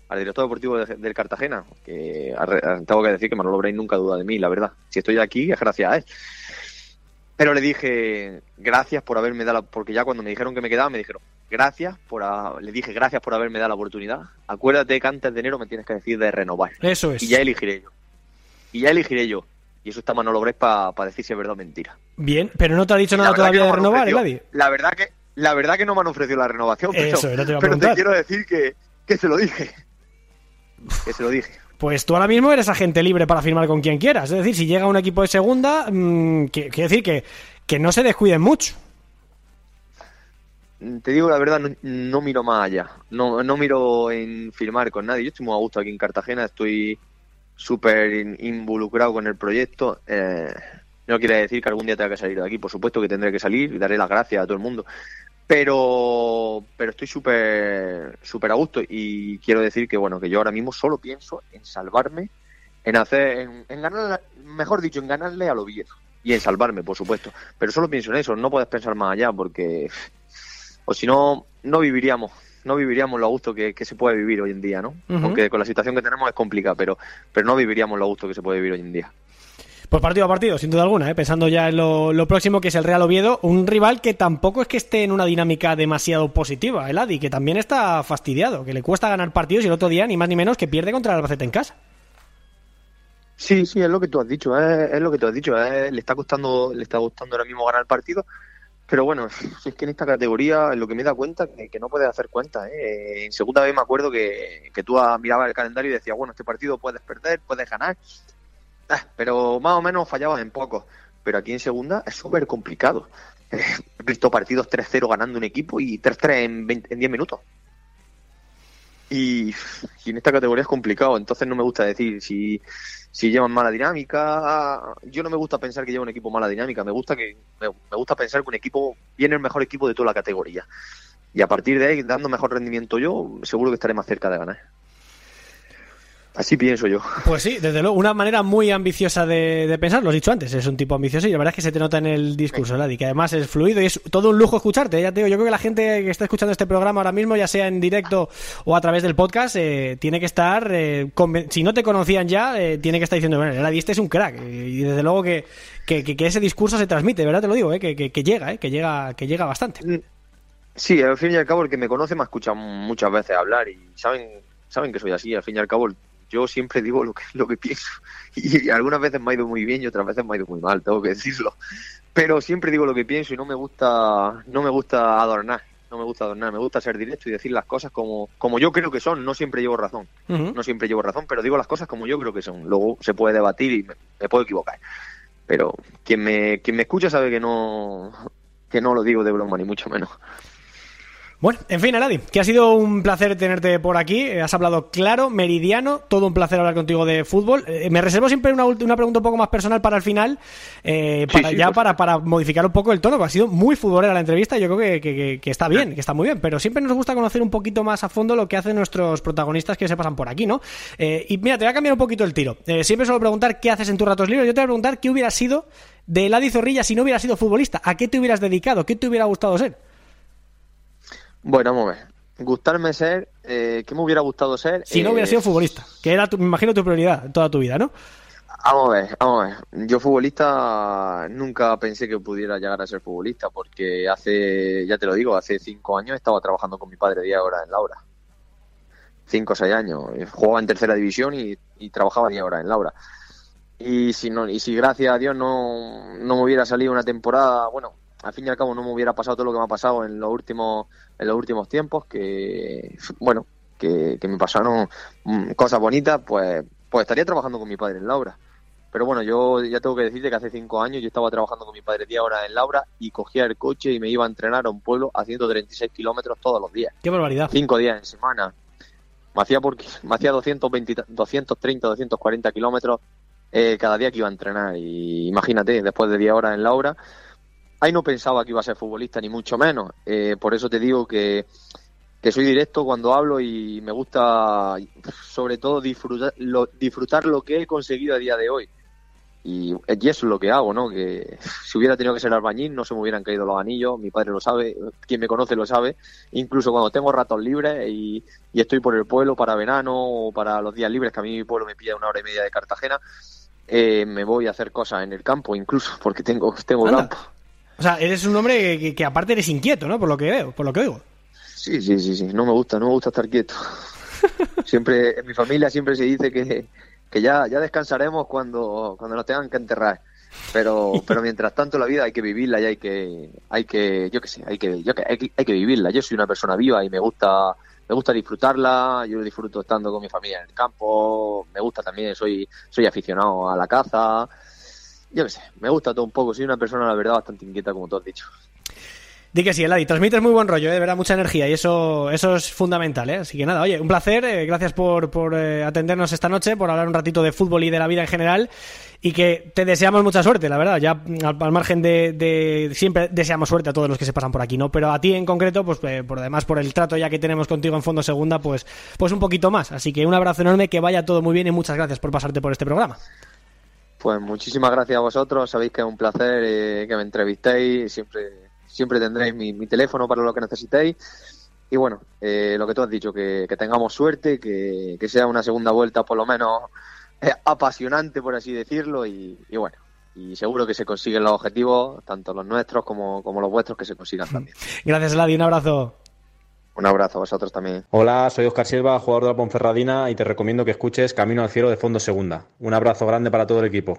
al director deportivo de- del Cartagena, que a tengo que decir que Manolo Bray nunca duda de mí, la verdad. Si estoy aquí es gracias a él. Pero le dije, gracias por haberme dado la... Porque ya cuando me dijeron que me quedaba, me dijeron, gracias por... ha- Le dije, gracias por haberme dado la oportunidad. Acuérdate que antes de enero me tienes que decir de renovar. Eso es. Y ya elegiré yo. Y ya elegiré yo. Y eso está Manolo Bray para decir si es verdad o mentira. Bien, pero no te ha dicho nada todavía no de renovar, Eladi. La verdad que la verdad que no me han ofrecido la renovación, pero, Eso, era te iba a pero te quiero decir que, que se lo dije. Que se lo dije. Pues tú ahora mismo eres agente libre para firmar con quien quieras. Es decir, si llega un equipo de segunda, mm, que- quiere decir que, que no se descuiden mucho. Te digo la verdad, no, miro más allá. No, no miro en firmar con nadie. Yo estoy muy a gusto aquí en Cartagena, estoy súper in- involucrado con el proyecto. Eh, no quiere decir que algún día tenga que salir de aquí. Por supuesto que tendré que salir y daré las gracias a todo el mundo. Pero, pero estoy súper súper a gusto y quiero decir que bueno que yo ahora mismo solo pienso en salvarme, en hacer, en, en ganar, mejor dicho, en ganarle al Oviedo y en salvarme, por supuesto. Pero solo pienso en eso. No puedes pensar más allá porque o si no, no viviríamos, no viviríamos lo a gusto que, que se puede vivir hoy en día, ¿no? Aunque con la situación que tenemos es complicada, pero, pero no viviríamos lo a gusto que se puede vivir hoy en día. Pues partido a partido, sin duda alguna, ¿eh? pensando ya en lo, lo próximo que es el Real Oviedo, un rival que tampoco es que esté en una dinámica demasiado positiva, el Adi, que también está fastidiado, que le cuesta ganar partidos y el otro día ni más ni menos que pierde contra el Albacete en casa. Sí, sí, es lo que tú has dicho, es, es lo que tú has dicho, es- le está costando, le está costando ahora mismo ganar el partido, pero bueno, si es que en esta categoría, lo que me da cuenta, que, que no puedes hacer cuenta, ¿eh? En segunda vez me acuerdo que, que tú mirabas el calendario y decías, bueno, este partido puedes perder, puedes ganar, Ah, pero más o menos fallabas en poco. Pero aquí en segunda es súper complicado. Eh, He visto partidos 3-0 ganando un equipo y 3-3 en, 20 en 10 minutos. Y, en esta categoría es complicado, entonces no me gusta decir si, si llevan mala dinámica. Yo no me gusta pensar que lleva un equipo mala dinámica, me gusta que me, me gusta pensar que un equipo viene el mejor equipo de toda la categoría. Y a partir de ahí, dando mejor rendimiento yo, seguro que estaré más cerca de ganar. Así pienso yo. Pues sí, desde luego, una manera muy ambiciosa de, de pensar, lo has dicho antes, es un tipo ambicioso y la verdad es que se te nota en el discurso, Ladi, que además es fluido y es todo un lujo escucharte. Ya te digo, yo creo que la gente que está escuchando este programa ahora mismo, ya sea en directo o a través del podcast, eh, tiene que estar, eh, conven- si no te conocían ya, eh, tiene que estar diciendo, bueno, Ladi, este es un crack. eh, Y desde luego que, que, que- que ese discurso se transmite, ¿verdad? Te lo digo, eh, que, que, que llega, eh, que llega, que llega bastante. Sí, al fin y al cabo el que me conoce me ha escuchado muchas veces hablar y saben, saben que soy así. Al fin y al cabo yo siempre digo lo que, lo que pienso y algunas veces me ha ido muy bien y otras veces me ha ido muy mal, tengo que decirlo. Pero siempre digo lo que pienso y no me gusta, no me gusta adornar, no me gusta adornar, me gusta ser directo y decir las cosas como, como yo creo que son. No siempre llevo razón, no siempre llevo razón, pero digo las cosas como yo creo que son. Luego se puede debatir y me, me puedo equivocar. Pero quien me, quien me escucha sabe que no, que no lo digo de broma ni mucho menos. Bueno, en fin, Aladi, que ha sido un placer tenerte por aquí. Eh, Has hablado claro, meridiano, todo un placer hablar contigo de fútbol. Eh, me reservo siempre una, una pregunta un poco más personal para el final, eh, para, sí, ya para, para modificar un poco el tono, que ha sido muy futbolera la entrevista. Yo creo que, que- está bien, que está muy bien, pero siempre nos gusta conocer un poquito más a fondo lo que hacen nuestros protagonistas que se pasan por aquí, ¿no? Eh, y mira, te voy a cambiar un poquito el tiro. Eh, siempre suelo preguntar qué haces en tus ratos libres. Yo te voy a preguntar qué hubiera sido de Eladi Zorrilla si no hubiera sido futbolista. ¿A qué te hubieras dedicado? ¿Qué te hubiera gustado ser? Bueno, vamos a ver. Gustarme ser, eh, ¿qué me hubiera gustado ser? Si no Eh, hubiera sido futbolista, que era, tu- me imagino, tu prioridad en toda tu vida, ¿no? Vamos a ver, vamos a ver. Yo futbolista nunca pensé que pudiera llegar a ser futbolista porque hace, ya te lo digo, hace cinco años estaba trabajando con mi padre día horas en Laura. Cinco o seis años. Jugaba en tercera división y, y trabajaba día horas en Laura. Y si, no, y si gracias a Dios no, no me hubiera salido una temporada, bueno, al fin y al cabo no me hubiera pasado todo lo que me ha pasado en los últimos, en los últimos tiempos, que bueno, que, que me pasaron mm, cosas bonitas, pues, pues estaría trabajando con mi padre en Laura. Pero bueno, yo ya tengo que decirte que hace cinco años yo estaba trabajando con mi padre día horas en Laura y cogía el coche y me iba a entrenar a un pueblo a 136 kilómetros todos los días. Qué barbaridad. Cinco días en semana. Me hacía, por, me hacía 220, 230, 240 kilómetros eh, cada día que iba a entrenar. Y imagínate, después de 10 horas en Laura, ahí no pensaba que iba a ser futbolista, ni mucho menos. Eh, por eso te digo que, que soy directo cuando hablo y me gusta, sobre todo, disfrutar lo, disfrutar lo que he conseguido a día de hoy. Y, y eso es lo que hago, ¿no? Que si hubiera tenido que ser albañil no se me hubieran caído los anillos, mi padre lo sabe, quien me conoce lo sabe, incluso cuando tengo ratos libres y, y estoy por el pueblo para verano o para los días libres, que a mí mi pueblo me pilla una hora y media de Cartagena, eh, me voy a hacer cosas en el campo, incluso, porque tengo, tengo Anda. campo. O sea, eres un hombre que, aparte eres inquieto, ¿no? Por lo que veo, por lo que oigo. Sí, sí, sí, sí, no me gusta, no me gusta estar quieto. Siempre, en mi familia siempre se dice que, que ya, ya descansaremos cuando, cuando nos tengan que enterrar. Pero, pero mientras tanto la vida hay que vivirla y hay que, hay que, yo qué sé, hay que, yo que- hay que, hay que vivirla. Yo soy una persona viva y me gusta, me gusta disfrutarla. Yo disfruto estando con mi familia en el campo. Me gusta también, soy, soy aficionado a la caza. Yo qué sé, me gusta todo un poco. Soy una persona, la verdad, bastante inquieta, como tú has dicho. Di que sí, Eladi, transmites muy buen rollo, ¿eh? de verdad, mucha energía y eso, eso es fundamental, ¿eh? Así que nada, oye, un placer, eh, gracias por, por eh, atendernos esta noche, por hablar un ratito de fútbol y de la vida en general y que te deseamos mucha suerte, la verdad, ya al, al margen de, de- siempre deseamos suerte a todos los que se pasan por aquí, ¿no? Pero a ti en concreto, pues eh, por además por el trato ya que tenemos contigo en Fondo Segunda, pues, pues un poquito más. Así que un abrazo enorme, que vaya todo muy bien y muchas gracias por pasarte por este programa. Pues muchísimas gracias a vosotros. Sabéis que es un placer eh, que me entrevistéis. Siempre, siempre tendréis mi, teléfono para lo que necesitéis. Y bueno, eh, lo que tú has dicho, que, tengamos suerte, que, que sea una segunda vuelta por lo menos eh, apasionante, por así decirlo. Y, y bueno, y seguro que se consiguen los objetivos, tanto los nuestros como, como los vuestros, que se consigan también. Gracias, Eladi, un abrazo. Un abrazo a vosotros también. Hola, soy Oscar Silva, jugador de la Ponferradina y te recomiendo que escuches Camino al Cielo de Fondo Segunda. Un abrazo grande para todo el equipo.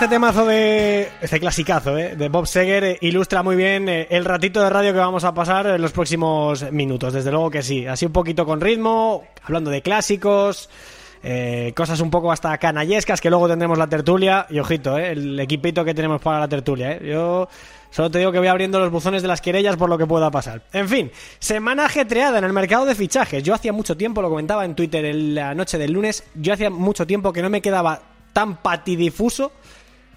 Este temazo de. Este clasicazo, ¿eh? De Bob Seger eh, ilustra muy bien eh, el ratito de radio que vamos a pasar en los próximos minutos. Desde luego que sí. Así un poquito con ritmo, hablando de clásicos. eh, cosas un poco hasta canallescas que luego tendremos la tertulia y ojito, ¿eh? el equipito que tenemos para la tertulia. ¿eh? Yo solo te digo que voy abriendo los buzones de las querellas por lo que pueda pasar. En fin, semana ajetreada en el mercado de fichajes. Yo hacía mucho tiempo, lo comentaba en Twitter en la noche del lunes, yo hacía mucho tiempo que no me quedaba tan patidifuso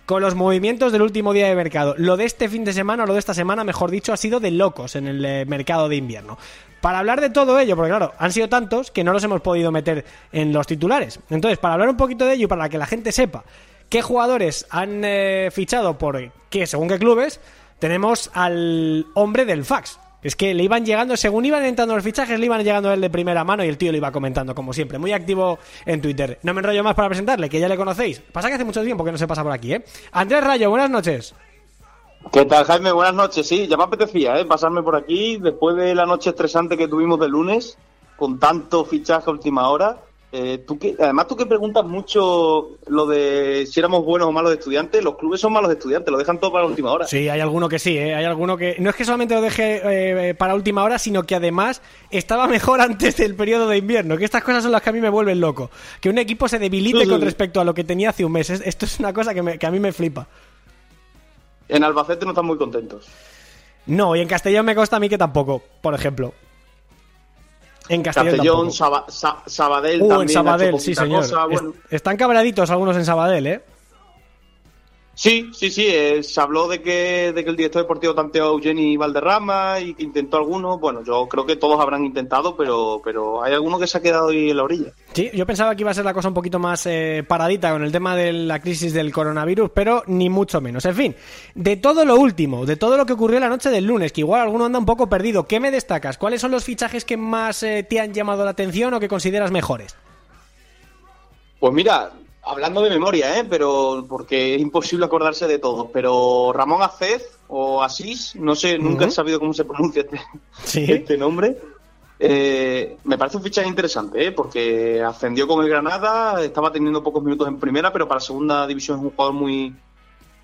con los movimientos del último día de mercado. Lo de este fin de semana, o lo de esta semana, mejor dicho, ha sido de locos en el eh, mercado de invierno. Para hablar de todo ello, porque claro, han sido tantos que no los hemos podido meter en los titulares. Entonces, para hablar un poquito de ello y para que la gente sepa qué jugadores han eh, fichado por qué, según qué clubes, tenemos al hombre del fax. Es que le iban llegando, según iban entrando los fichajes, le iban llegando a él de primera mano y el tío lo iba comentando, como siempre. Muy activo en Twitter. No me enrollo más para presentarle, que ya le conocéis. Pasa que hace mucho tiempo que no se pasa por aquí, ¿eh? Andrés Rayo, buenas noches. ¿Qué tal, Jaime? Buenas noches. Sí, ya me apetecía ¿eh? pasarme por aquí después de la noche estresante que tuvimos de lunes, con tanto fichaje a última hora. Eh, tú que, además, tú que preguntas mucho lo de si éramos buenos o malos estudiantes, los clubes son malos estudiantes, lo dejan todo para la última hora. Sí, hay alguno que sí, ¿eh? Hay alguno que... No es que solamente lo deje eh, para última hora, sino que además estaba mejor antes del periodo de invierno. Que estas cosas son las que a mí me vuelven loco. Que un equipo se debilite Sí, sí, con sí. respecto a lo que tenía hace un mes. Es- Esto es una cosa que, me- que a mí me flipa. En Albacete no están muy contentos. No, y en Castellón me consta a mí que tampoco, por ejemplo. En Castellón, Castellón, tampoco. Saba- Sa- Sabadell Uh, también. en ha hecho Sabadell, sí, señor. cosa, Es- bueno. están cabraditos algunos en Sabadell, ¿eh? Sí, sí, sí. eh, se habló de que, de que el director deportivo tanteó a Eugeni Valderrama y que intentó algunos. Bueno, yo creo que todos habrán intentado, pero, pero hay alguno que se ha quedado ahí en la orilla. Sí, yo pensaba que iba a ser la cosa un poquito más eh, paradita con el tema de la crisis del coronavirus, pero ni mucho menos. En fin, de todo lo último, de todo lo que ocurrió la noche del lunes, que igual alguno anda un poco perdido, ¿qué me destacas? ¿Cuáles son los fichajes que más eh, te han llamado la atención o que consideras mejores? Pues mira, hablando de memoria, ¿eh? pero porque es imposible acordarse de todos, pero Ramón Acez o Asís, no sé, nunca he sabido cómo se pronuncia este, Sí. este nombre. Eh, me parece un fichaje interesante, ¿eh? porque ascendió con el Granada, estaba teniendo pocos minutos en primera, pero para segunda división es un jugador muy,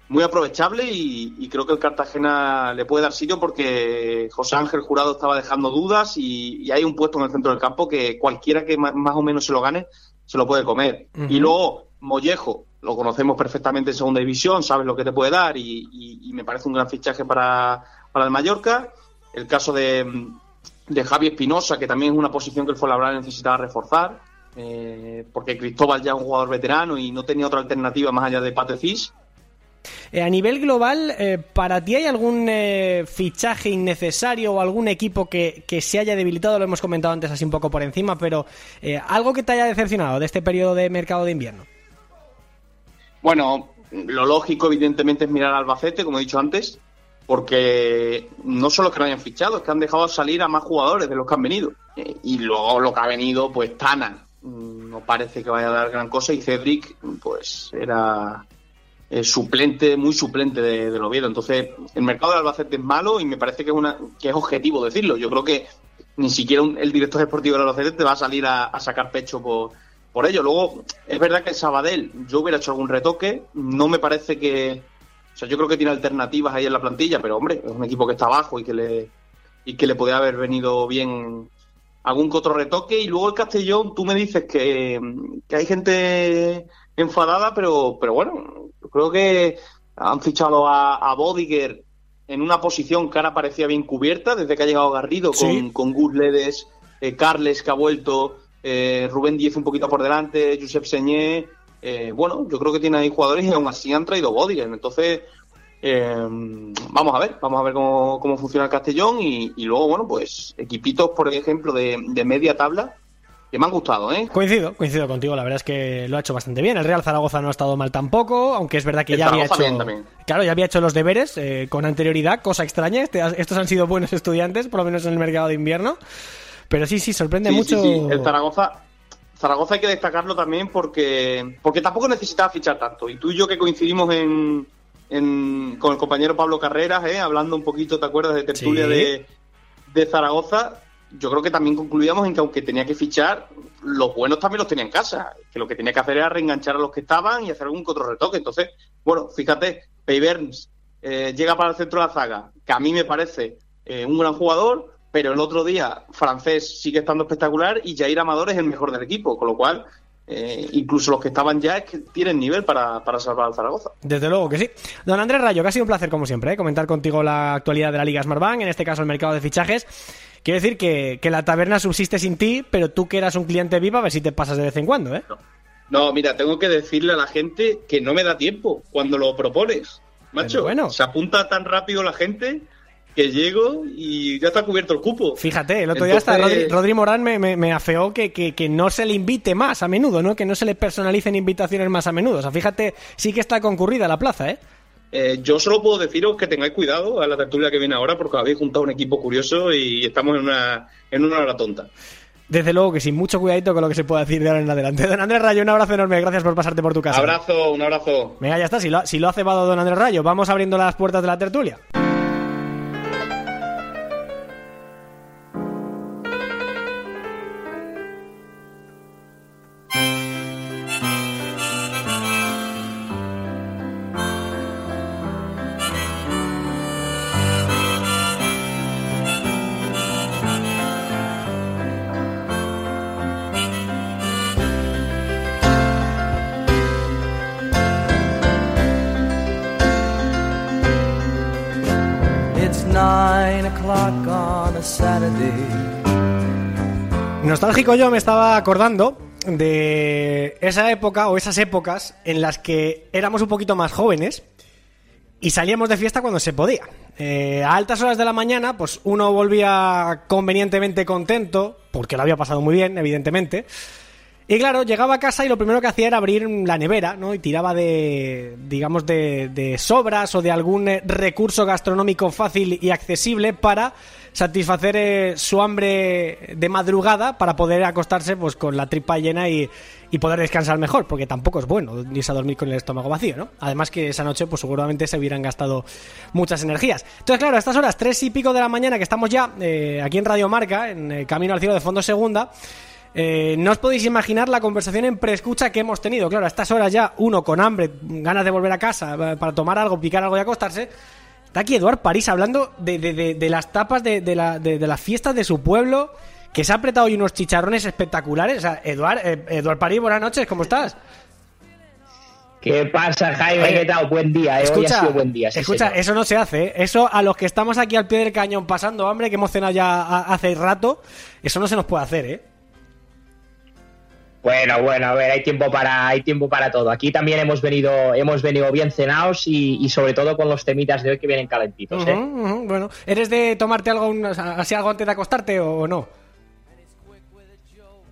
muy aprovechable y, y creo que el Cartagena le puede dar sitio porque José Ángel Jurado estaba dejando dudas y, y hay un puesto en el centro del campo que cualquiera que más o menos se lo gane se lo puede comer. Y luego Mollejo, lo conocemos perfectamente en segunda división, sabes lo que te puede dar y, me parece un gran fichaje para, para el Mallorca. El caso de, de Javi Espinosa, que también es una posición que el Fuenlabrada necesitaba reforzar, eh, porque Cristóbal ya es un jugador veterano y no tenía otra alternativa más allá de Patecis. Eh, a nivel global, eh, ¿para ti hay algún eh, fichaje innecesario o algún equipo que, que se haya debilitado? Lo hemos comentado antes así un poco por encima, pero eh, algo que te haya decepcionado de este periodo de mercado de invierno. Bueno, lo lógico, evidentemente, es mirar al Albacete, como he dicho antes, porque no solo que no hayan fichado, es que han dejado salir a más jugadores de los que han venido. Eh, y luego lo que ha venido, pues Tana, mm, no parece que vaya a dar gran cosa, y Cedric, pues era eh, suplente, muy suplente de, del Oviedo. Entonces, el mercado del Albacete es malo y me parece que es, una, que es objetivo decirlo. Yo creo que ni siquiera un- el director deportivo del Albacete te va a salir a, a sacar pecho por, por ello. Luego, es verdad que el Sabadell, yo hubiera hecho algún retoque, no me parece que. O sea, yo creo que tiene alternativas ahí en la plantilla, pero hombre, es un equipo que está abajo y que le, y que le podría haber venido bien algún que otro retoque. Y luego el Castellón, tú me dices que, que hay gente enfadada, pero, pero bueno, yo creo que han fichado a, a Bodiger en una posición que ahora parecía bien cubierta desde que ha llegado Garrido con, con Gus Ledes, eh, Carles que ha vuelto, eh, Rubén Díez un poquito por delante, Josep Señé. eh, bueno, yo creo que tiene ahí jugadores y aún así han traído Bodiger. Entonces, eh, vamos a ver, vamos a ver cómo, cómo funciona el Castellón y, y luego, bueno, pues equipitos, por ejemplo, de, de media tabla que me han gustado, ¿eh? Coincido, coincido contigo, la verdad es que lo ha hecho bastante bien. El Real Zaragoza no ha estado mal tampoco, aunque es verdad que El ya había hecho. también. Claro, ya había hecho los deberes eh, con anterioridad, cosa extraña. Este- estos han sido buenos estudiantes, por lo menos en el mercado de invierno. Pero sí, sí, sorprende Sí, mucho. sí, sí. El Zaragoza, Zaragoza hay que destacarlo también porque, porque tampoco necesitaba fichar tanto. Y tú y yo que coincidimos en, en- con el compañero Pablo Carreras, ¿eh? hablando un poquito, ¿te acuerdas? De tertulia de, de Zaragoza. Yo creo que también concluíamos en que aunque tenía que fichar, los buenos también los tenía en casa. Que lo que tenía que hacer era reenganchar a los que estaban y hacer algún otro retoque. Entonces, bueno, fíjate, Pei Burns, eh, llega para el centro de la zaga, que a mí me parece eh, un gran jugador, pero el otro día francés sigue estando espectacular y Jair Amador es el mejor del equipo, con lo cual eh, incluso los que estaban ya es que tienen nivel para, para salvar al Zaragoza. Desde luego que sí. Don Andrés Rayo, que ha sido un placer como siempre, ¿eh? comentar contigo la actualidad de la Liga Smartbank, en este caso el mercado de fichajes. Quiero decir que, que la taberna subsiste sin ti, pero tú que eras un cliente vivo, a ver si te pasas de vez en cuando, ¿eh? No, mira, tengo que decirle a la gente que no me da tiempo cuando lo propones. Macho, bueno. se apunta tan rápido la gente que llego y ya está cubierto el cupo. Fíjate, el otro día hasta Rodri, Rodri Morán me, me- me afeó que, que- que no se le invite más a menudo, ¿no? Que no se le personalicen invitaciones más a menudo. O sea, fíjate, sí que está concurrida la plaza, ¿eh? Eh, yo solo puedo deciros que tengáis cuidado a la tertulia que viene ahora porque habéis juntado un equipo curioso y estamos en una, en una hora tonta. Desde luego que sin mucho cuidadito con lo que se pueda decir de ahora en adelante. Don Andrés Rayo, un abrazo enorme. Gracias por pasarte por tu casa. Abrazo, un abrazo. Venga, ya está. Si lo, si lo ha cebado Don Andrés Rayo, vamos abriendo las puertas de la tertulia. Yo me estaba acordando de esa época o esas épocas en las que éramos un poquito más jóvenes y salíamos de fiesta cuando se podía. Eh, a altas horas de la mañana, pues uno volvía convenientemente contento, porque lo había pasado muy bien, evidentemente. Y claro, llegaba a casa y lo primero que hacía era abrir la nevera, ¿no? Y tiraba de, digamos, de, de sobras o de algún eh, recurso gastronómico fácil y accesible para satisfacer eh, su hambre de madrugada para poder acostarse pues con la tripa llena y, y poder descansar mejor, porque tampoco es bueno irse a dormir con el estómago vacío, ¿no? Además que esa noche pues seguramente se hubieran gastado muchas energías. Entonces, claro, a estas horas, tres y pico de la mañana que estamos ya eh, aquí en Radio Marca, en eh, Camino al Cielo de Fondo Segunda, eh, no os podéis imaginar la conversación en preescucha que hemos tenido. Claro, a estas horas ya uno con hambre, ganas de volver a casa eh, para tomar algo, picar algo y acostarse. Está aquí Eduard París hablando de, de- de- de las tapas de, de la- de- de las fiestas de su pueblo, que se ha apretado hoy unos chicharrones espectaculares. O sea, Eduard, eh, Eduard París, buenas noches, ¿cómo estás? ¿Qué pasa, Jaime? Oye, ¿Qué tal? Buen día, eh. Hoy ha sido buen día. sí, escucha, señor. eso no se hace, ¿eh? Eso a los que estamos aquí al pie del cañón pasando hambre, que hemos cenado ya hace rato, eso no se nos puede hacer, ¿eh? Bueno, bueno, a ver, hay tiempo para, hay tiempo para todo. Aquí también hemos venido, hemos venido bien cenados y, y sobre todo con los temitas de hoy que vienen calentitos, ¿eh? Bueno, ¿eres de tomarte algo, así algo antes de acostarte o no?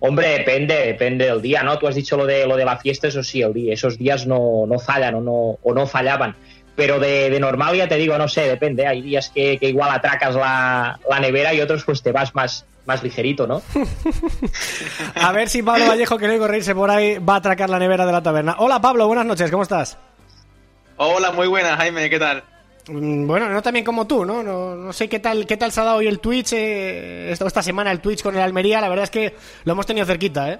Hombre, depende, depende del día, ¿no? Tú has dicho lo de lo de la fiesta, eso sí, el día, esos días no, no fallan o no, o no fallaban. Pero de, de normal ya te digo, no sé, depende. Hay días que, que igual atracas la, la nevera y otros pues te vas más, más ligerito, ¿no? A ver si Pablo Vallejo, que no hay que reírse por ahí, va a atracar la nevera de la taberna. Hola Pablo, buenas noches, ¿cómo estás? Hola, muy buenas, Jaime, ¿qué tal? Mm, Bueno, no también como tú, ¿no? No, no sé qué tal, qué tal se ha dado hoy el Twitch, eh, esta, esta semana el Twitch con el Almería, la verdad es que lo hemos tenido cerquita, ¿eh?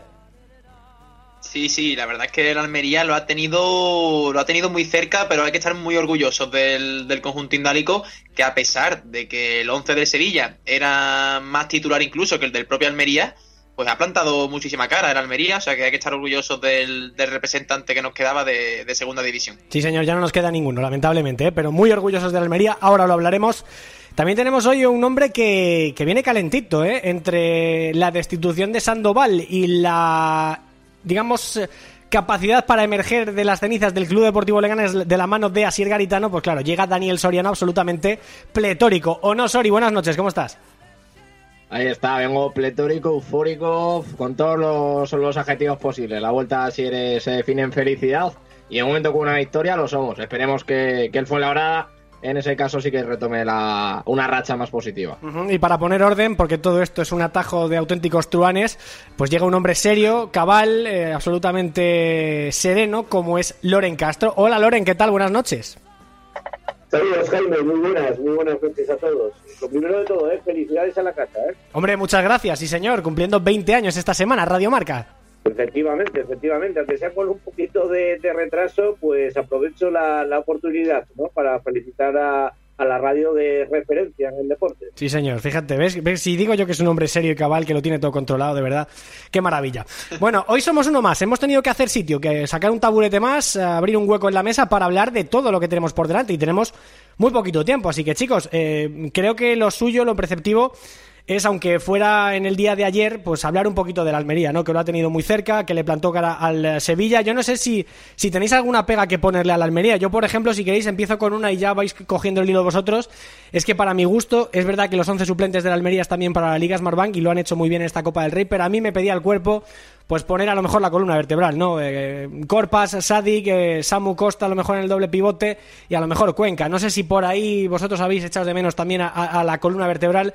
Sí, sí, la verdad es que el Almería lo ha tenido lo ha tenido muy cerca, pero hay que estar muy orgullosos del, del conjunto indálico, que a pesar de que el 11 de Sevilla era más titular incluso que el del propio Almería, pues ha plantado muchísima cara el Almería, o sea que hay que estar orgullosos del, del representante que nos quedaba de, de segunda división. Sí, señor, ya no nos queda ninguno, lamentablemente, ¿eh? pero muy orgullosos de la Almería, ahora lo hablaremos. También tenemos hoy un hombre que, que viene calentito, ¿eh? entre la destitución de Sandoval y la, digamos, eh, capacidad para emerger de las cenizas del Club Deportivo Leganés de la mano de Asier Garitano, pues claro, llega Daniel Soriano absolutamente pletórico. ¿O no, Sori? Buenas noches, ¿cómo estás? Ahí está, vengo pletórico, eufórico, con todos los, los adjetivos posibles. La vuelta si eres, se define en felicidad y en un momento con una victoria lo somos. Esperemos que, que el Fuenlabrada en ese caso sí que retome la, una racha más positiva. Y para poner orden, porque todo esto es un atajo de auténticos truanes, pues llega un hombre serio, cabal, eh, absolutamente sereno, como es Loren Castro. Hola Loren, ¿qué tal? Buenas noches. Saludos, Jaime, muy buenas, muy buenas noches a todos. Lo primero de todo, ¿eh? felicidades a la casa. ¿eh? Hombre, muchas gracias, sí señor, cumpliendo 20 años esta semana, Radio Marca. Efectivamente, efectivamente, aunque sea con un poquito de, de retraso, pues aprovecho la, la oportunidad ¿no? para felicitar a, a la radio de referencia en el deporte. Sí señor, fíjate, ¿ves? ¿ves? Si digo yo que es un hombre serio y cabal, que lo tiene todo controlado, de verdad, qué maravilla. Bueno, hoy somos uno más, hemos tenido que hacer sitio, que sacar un taburete más, abrir un hueco en la mesa para hablar de todo lo que tenemos por delante y tenemos muy poquito tiempo, así que chicos, eh, creo que lo suyo, lo preceptivo es, aunque fuera en el día de ayer, pues hablar un poquito de la Almería, ¿no? Que lo ha tenido muy cerca, que le plantó cara al eh, Sevilla. Yo no sé si, si tenéis alguna pega que ponerle a la Almería. Yo, por ejemplo, si queréis, empiezo con una y ya vais cogiendo el hilo vosotros. Es que para mi gusto, es verdad que los 11 suplentes de la Almería están también para la Liga Smartbank y lo han hecho muy bien en esta Copa del Rey, pero a mí me pedía el cuerpo pues poner a lo mejor la columna vertebral, ¿no? Eh, Corpas, Sadik, eh, Samu Costa a lo mejor en el doble pivote y a lo mejor Cuenca. No sé si por ahí vosotros habéis echado de menos también a la columna vertebral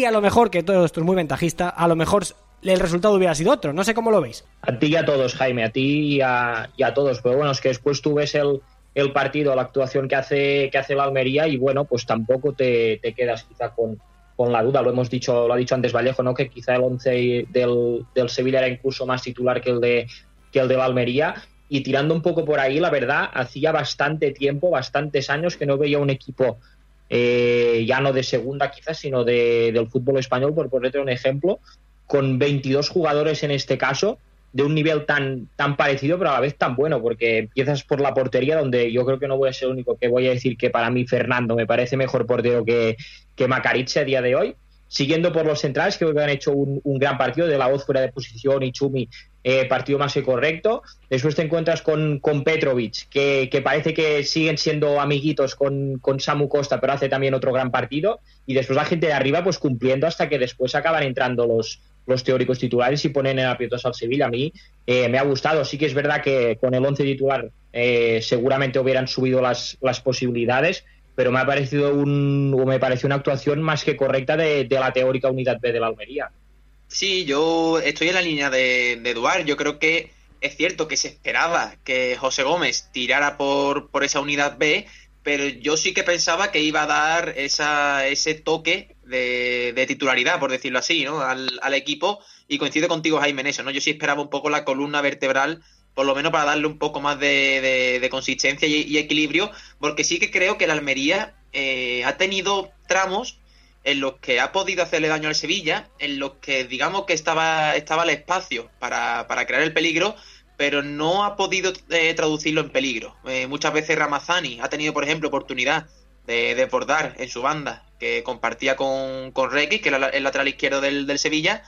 y a lo mejor, que todo esto es muy ventajista, a lo mejor el resultado hubiera sido otro. No sé cómo lo veis. A ti y a todos, Jaime, a ti y a, y a todos. Pero bueno, es que después tú ves el, el partido, la actuación que hace, que hace la Almería y bueno, pues tampoco te, te quedas quizá con, con la duda. Lo hemos dicho, lo ha dicho antes Vallejo, ¿no? Que quizá el 11 del, del Sevilla era incluso más titular que el de que el de la Almería. Y tirando un poco por ahí, la verdad, hacía bastante tiempo, bastantes años que no veía un equipo eh, ya no de segunda quizás, sino de, del fútbol español, por ponerte un ejemplo, con 22 jugadores en este caso, de un nivel tan, tan parecido, pero a la vez tan bueno, porque empiezas por la portería, donde yo creo que no voy a ser el único que voy a decir que para mí Fernando me parece mejor portero que, que a día de hoy. Siguiendo por los centrales, creo que han hecho un, gran partido, de la voz fuera de posición y Chumi, eh, partido más que correcto. Después te encuentras con, con Petrovic, que, parece que siguen siendo amiguitos con, Samu Costa, pero hace también otro gran partido. Y después la gente de arriba, pues cumpliendo hasta que después acaban entrando los, teóricos titulares y ponen en aprietos al Sevilla. A mí eh, me ha gustado. Sí que es verdad que con el 11 titular eh, seguramente hubieran subido las, posibilidades, pero me ha parecido un, me pareció una actuación más que correcta de, la teórica unidad B de la Almería. Sí, yo estoy en la línea de, de. Yo creo que es cierto que se esperaba que José Gómez tirara por, por esa unidad B, pero yo sí que pensaba que iba a dar esa, ese toque de, titularidad, por decirlo así, ¿no? Al, equipo. Y coincido contigo, Jaime, en eso, ¿no? Yo sí esperaba un poco la columna vertebral, por lo menos para darle un poco más de, consistencia y, equilibrio, porque sí que creo que la Almería eh, ha tenido tramos en los que ha podido hacerle daño al Sevilla, en los que digamos que estaba, estaba el espacio para, para crear el peligro, pero no ha podido eh, traducirlo en peligro. Eh, muchas veces Ramazani ha tenido, por ejemplo, oportunidad de desbordar en su banda, que compartía con, con que era el lateral izquierdo del, del, Sevilla,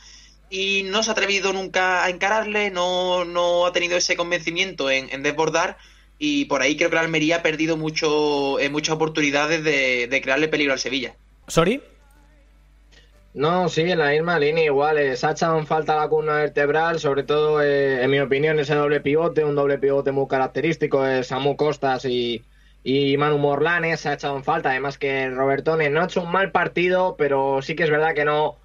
y no se ha atrevido nunca a encararle, no, no ha tenido ese convencimiento en, desbordar, y por ahí creo que la Almería ha perdido mucho, eh, muchas oportunidades de, de crearle peligro al Sevilla. ¿Sorry? No, sí, en la misma línea igual. Eh, Sacha falta la columna vertebral, sobre todo, eh, en mi opinión, ese doble pivote, un doble pivote muy característico de Samu Costas y, y Manu Morlanes se ha echado en falta. Además que Robertone no ha hecho un mal partido, pero sí que es verdad que no,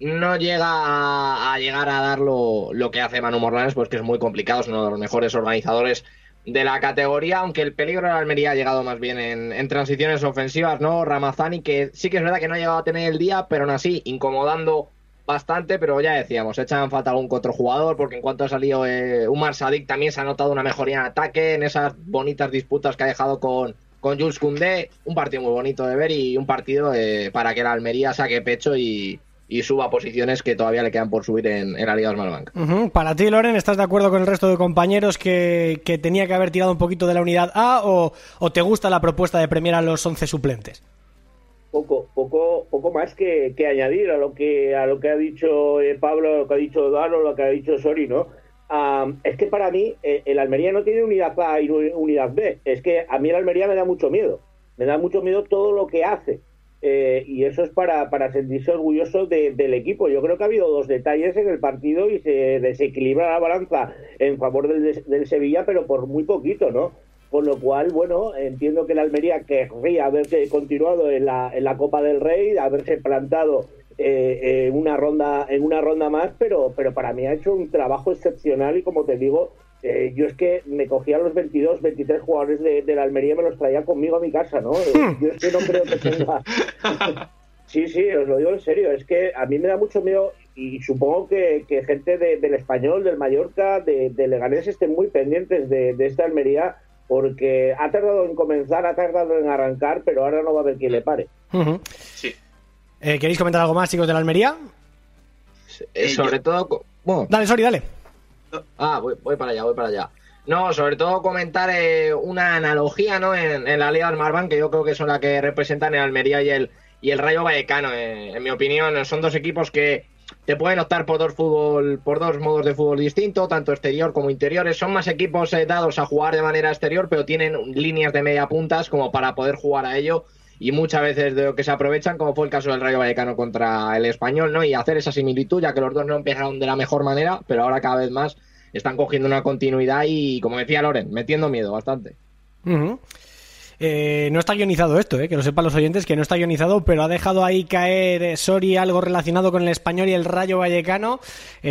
no llega a, llegar a dar lo, lo, que hace Manu Morlanes, pues que es muy complicado, es uno de los mejores organizadores de la categoría, aunque el peligro de la Almería ha llegado más bien en, transiciones ofensivas, ¿no? Ramazani, que sí que es verdad que no ha llegado a tener el día, pero aún así, incomodando bastante, pero ya decíamos, echan falta algún otro jugador, porque en cuanto ha salido eh, Umar Sadik también se ha notado una mejoría en ataque, en esas bonitas disputas que ha dejado con, con Jules Koundé, un partido muy bonito de ver y un partido eh, para que la Almería saque pecho y, y suba posiciones que todavía le quedan por subir en, la Liga. Uh Para ti, Loren, ¿estás de acuerdo con el resto de compañeros que, tenía que haber tirado un poquito de la unidad A o, te gusta la propuesta de premiar a los 11 suplentes? Poco, poco, poco más que, añadir a lo que a lo que ha dicho eh, Pablo, a lo que ha dicho Dano, lo que ha dicho Sori, ¿no? es que para mí eh, el Almería no tiene unidad A y unidad B. Es que a mí el Almería me da mucho miedo. Me da mucho miedo todo lo que hace. Eh, y eso es para, para sentirse orgulloso del equipo. Yo creo que ha habido dos detalles en el partido y se desequilibra la balanza en favor del, del Sevilla, pero por muy poquito, ¿no? Con lo cual, bueno, entiendo que la Almería querría haberse continuado en la, en la Copa del Rey, haberse plantado eh, en una ronda en una ronda más, pero, pero para mí ha hecho un trabajo excepcional y como te digo, eh, yo es que me cogía los 22, 23 jugadores de, la Almería y me los traía conmigo a mi casa, ¿no? Eh, hmm. yo es que no creo que tenga... sí, sí, os lo digo en serio, es que a mí me da mucho miedo y supongo que, gente del Español, del Mallorca, de, Leganés estén muy pendientes de, esta Almería porque ha tardado en comenzar, ha tardado en arrancar, pero ahora no va a haber quien le pare. Sí. Eh, ¿Queréis comentar algo más, chicos, de la Almería? sobre todo... Dale, sorry, dale. Ah, voy, para allá, voy para allá. No, sobre todo comentar eh, una analogía ¿no? en, la Liga Marban, que yo creo que son la que representan el Almería y el, y el Rayo Vallecano. Eh, en mi opinión, son dos equipos que te pueden optar por dos fútbol, por dos modos de fútbol distintos, tanto exterior como interiores. Son más equipos eh, dados a jugar de manera exterior, pero tienen líneas de media puntas como para poder jugar a ello y muchas veces de lo que se aprovechan, como fue el caso del Rayo Vallecano contra el Español, ¿no? Y hacer esa similitud, ya que los dos no empezaron de la mejor manera, pero ahora cada vez más están cogiendo una continuidad y, como decía Loren, metiendo miedo bastante. Eh, no está guionizado esto, eh, que lo sepan los oyentes, que no está guionizado, pero ha dejado ahí caer eh, Sori algo relacionado con el español y el Rayo Vallecano.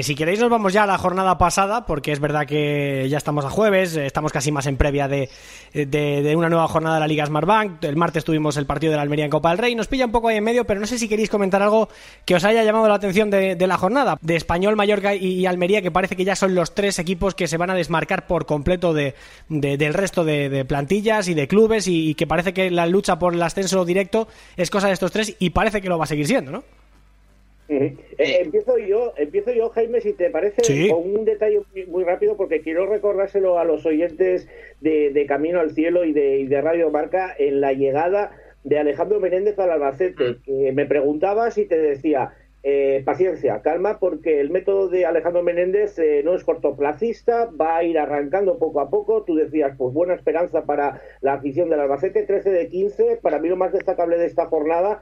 si queréis nos vamos ya a la jornada pasada, porque es verdad que ya estamos a jueves, estamos casi más en previa de, de, una nueva jornada de la Liga Smartbank. El martes tuvimos el partido de la Almería en Copa del Rey, nos pilla un poco ahí en medio, pero no sé si queréis comentar algo que os haya llamado la atención de, la jornada. De Español, Mallorca y, Almería, que parece que ya son los tres equipos que se van a desmarcar por completo de, del resto de, plantillas y de clubes que parece que la lucha por el ascenso directo es cosa de estos tres y parece que lo va a seguir siendo, ¿no? Eh, empiezo yo, empiezo yo, Jaime, si te parece, con un detalle muy, rápido, porque quiero recordárselo a los oyentes de, Camino al Cielo y de, Radio Marca en la llegada de Alejandro Menéndez al Albacete, que me preguntabas y te decía, eh, paciencia, calma, porque el método de Alejandro Menéndez eh, no es cortoplacista, va a ir arrancando poco a poco. Tú decías, pues buena esperanza para la afición del Albacete, 13 de 15. Para mí lo más destacable de esta jornada